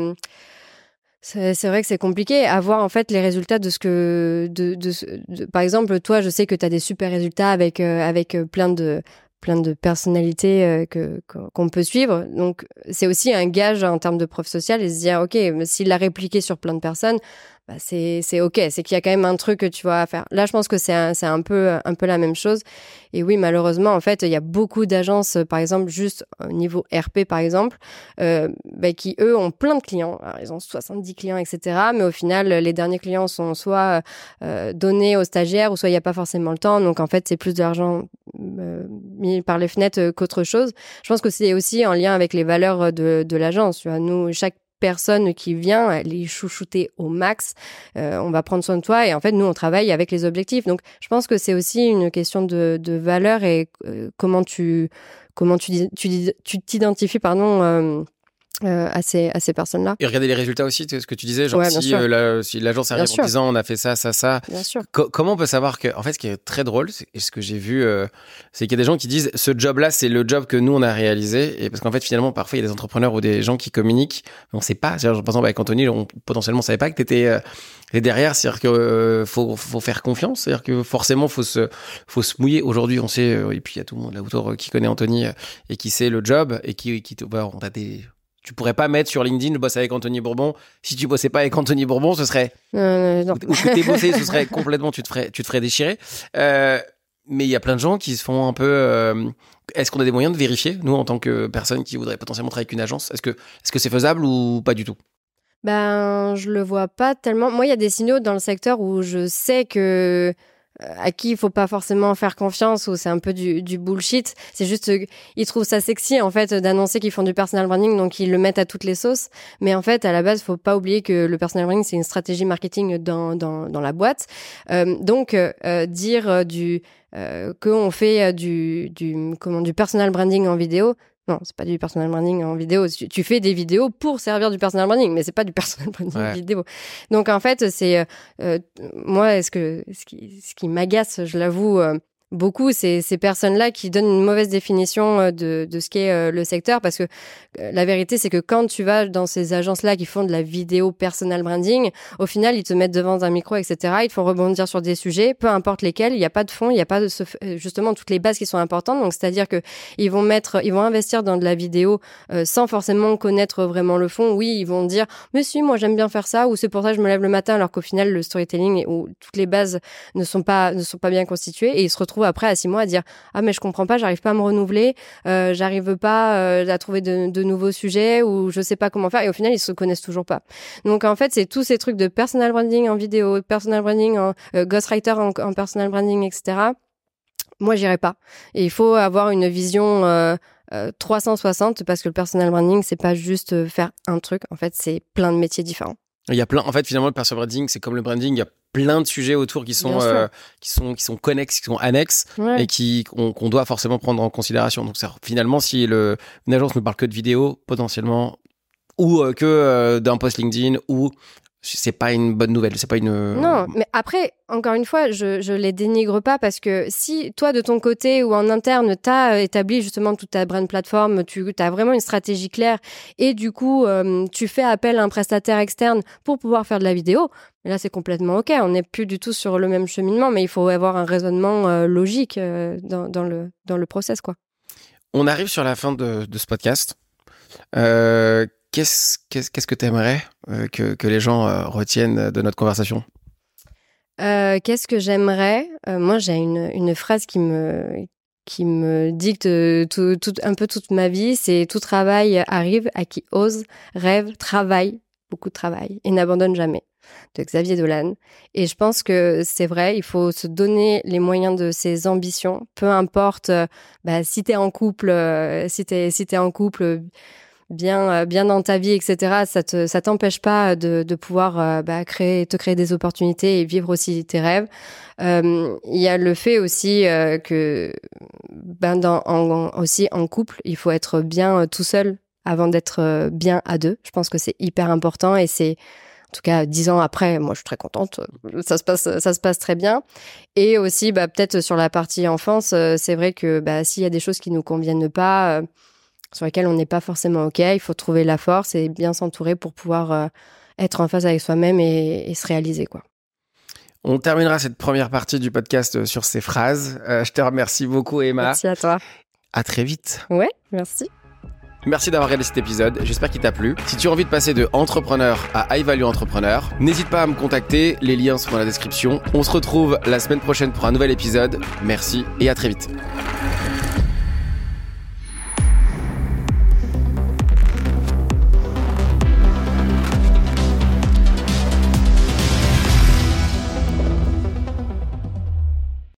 C'est vrai que c'est compliqué. Avoir en fait les résultats de ce que, de, de, par exemple, toi, je sais que tu as des super résultats avec euh, avec euh, plein de plein de personnalités euh, que qu'on peut suivre. Donc c'est aussi un gage en termes de preuve sociale et se dire ok, s'il l'a répliqué sur plein de personnes, bah, c'est ok, c'est qu'il y a quand même un truc que tu vois à faire. Là, je pense que c'est un, un peu un peu la même chose. Et oui, malheureusement, en fait, il y a beaucoup d'agences, par exemple, juste au niveau RP, par exemple, euh, bah, qui eux ont plein de clients. Alors, ils ont 70 clients, etc. Mais au final, les derniers clients sont soit euh, donnés aux stagiaires, ou soit il n'y a pas forcément le temps. Donc en fait, c'est plus de l'argent euh, mis par les fenêtres qu'autre chose. Je pense que c'est aussi en lien avec les valeurs de, de l'agence. Nous, chaque personne qui vient, elle est chouchoutée au max, euh, on va prendre soin de toi et en fait nous on travaille avec les objectifs. Donc je pense que c'est aussi une question de, de valeur et euh, comment tu comment tu tu t'identifies pardon euh, euh, à ces, à ces personnes-là. Et regarder les résultats aussi, ce que tu disais, genre si, euh, si l'agence arrive en disant on a fait ça, ça, ça. Bien sûr. comment on peut savoir que, en fait, ce qui est très drôle, et ce que j'ai vu, euh, c'est qu'il y a des gens qui disent ce job-là, c'est le job que nous on a réalisé, et parce qu'en fait, finalement, parfois il y a des entrepreneurs ou des gens qui communiquent, mais on sait pas. Par exemple, avec Anthony, on potentiellement savait pas que tu étais derrière, c'est-à-dire que faut, faut faire confiance, c'est-à-dire que forcément faut se, faut se mouiller. Aujourd'hui, on sait, et puis il y a tout le monde là autour qui connaît Anthony et qui sait le job et qui, qui, bah, on a des tu pourrais pas mettre sur LinkedIn, je bosse avec Anthony Bourbon. Si tu bossais pas avec Anthony Bourbon, ce serait. Euh, non. Ou que t'es bossé, ce serait complètement, tu te ferais, tu te ferais déchirer. Euh, mais il y a plein de gens qui se font un peu. Euh, est-ce qu'on a des moyens de vérifier, nous, en tant que personne qui voudrait potentiellement travailler avec une agence? Est-ce que est-ce que c'est faisable ou pas du tout? Ben, je le vois pas tellement. Moi, il y a des signaux dans le secteur où je sais que à qui il faut pas forcément faire confiance ou c'est un peu du, du bullshit. C'est juste euh, ils trouvent ça sexy en fait d'annoncer qu'ils font du personal branding donc ils le mettent à toutes les sauces. Mais en fait à la base faut pas oublier que le personal branding c'est une stratégie marketing dans dans, dans la boîte. Euh, donc euh, dire du euh, qu'on fait du du comment du personal branding en vidéo non, c'est pas du personal branding en vidéo. Tu, fais des vidéos pour servir du personal branding, mais c'est pas du personal branding en vidéo. Donc en fait, c'est euh, euh moi, ce que ce qui, ce qui m'agace, je l'avoue, euh, beaucoup c'est ces personnes-là qui donnent une mauvaise définition euh, de, de ce qu'est euh, le secteur parce que euh, la vérité c'est que quand tu vas dans ces agences-là qui font de la vidéo personal branding, au final ils te mettent devant un micro etc. Ils te font rebondir sur des sujets, peu importe lesquels, il n'y a pas de fond, il n'y a pas de justement toutes les bases qui sont importantes. Donc c'est-à-dire que ils vont mettre, ils vont investir dans de la vidéo sans forcément connaître vraiment le fond. Oui, ils vont dire mais si moi j'aime bien faire ça ou c'est pour ça que je me lève le matin alors qu'au final le storytelling ou toutes les bases ne sont pas ne sont pas bien constituées et ils se retrouvent après à six mois à dire ah mais je comprends pas, j'arrive pas à me renouveler, euh, j'arrive pas euh, à trouver de, nouveaux sujets ou je sais pas comment faire et au final ils se connaissent toujours pas. Donc en fait c'est tous ces trucs de personal branding en vidéo, personal branding en euh, ghostwriter en, personal branding etc. Moi j'irai pas. Il faut avoir une vision euh, 360 parce que le personal branding c'est pas juste faire un truc en fait c'est plein de métiers différents. Il y a plein, en fait, finalement, le personal branding, c'est comme le branding, il y a plein de sujets autour qui sont, euh, qui sont, qui sont connexes, qui sont annexes et qui, qu'on, doit forcément prendre en considération. Donc, ça, finalement, si le, une agence ne parle que de vidéo, potentiellement, ou euh, que euh, d'un post LinkedIn, ou c'est pas une bonne nouvelle. C'est pas une. Non, mais après, encore une fois, je, je les dénigre pas parce que si toi, de ton côté ou en interne, tu as établi justement toute ta brand plateforme, tu as vraiment une stratégie claire et du coup, euh, tu fais appel à un prestataire externe pour pouvoir faire de la vidéo, là, c'est complètement OK. On n'est plus du tout sur le même cheminement, mais il faut avoir un raisonnement euh, logique euh, dans, dans, le, dans le process, quoi. On arrive sur la fin de, de ce podcast. Qu'est-ce, qu'est-ce, que tu aimerais euh, que, que, les gens euh, retiennent de notre conversation? Euh, Qu'est-ce que j'aimerais? Moi, j'ai une, une, phrase qui me, qui me dicte un peu toute ma vie. C'est tout travail arrive à qui ose, rêve, travaille, beaucoup de travail et n'abandonne jamais de Xavier Dolan. Et je pense que c'est vrai, il faut se donner les moyens de ses ambitions, peu importe bah, si tu en couple, si tu es, si es en couple, bien euh, bien dans ta vie, etc. Ça te ça t'empêche pas de, de pouvoir euh, bah, créer te créer des opportunités et vivre aussi tes rêves. Euh, il y a le fait aussi que ben dans en, aussi en couple, il faut être bien tout seul avant d'être bien à deux. Je pense que c'est hyper important et c'est en tout cas, dix ans après, moi, je suis très contente. Ça se passe, ça se passe très bien. Et aussi, bah, peut-être sur la partie enfance, c'est vrai que bah, s'il y a des choses qui nous conviennent pas, sur lesquels on n'est pas forcément OK. Il faut trouver la force et bien s'entourer pour pouvoir euh, être en phase avec soi-même et, se réaliser. quoi. On terminera cette première partie du podcast euh, sur ces phrases. Euh, je te remercie beaucoup, Emma. Merci à toi. À très vite. Ouais, merci. Merci d'avoir regardé cet épisode, j'espère qu'il t'a plu. Si tu as envie de passer de entrepreneur à high value entrepreneur, n'hésite pas à me contacter, les liens sont dans la description. On se retrouve la semaine prochaine pour un nouvel épisode. Merci et à très vite.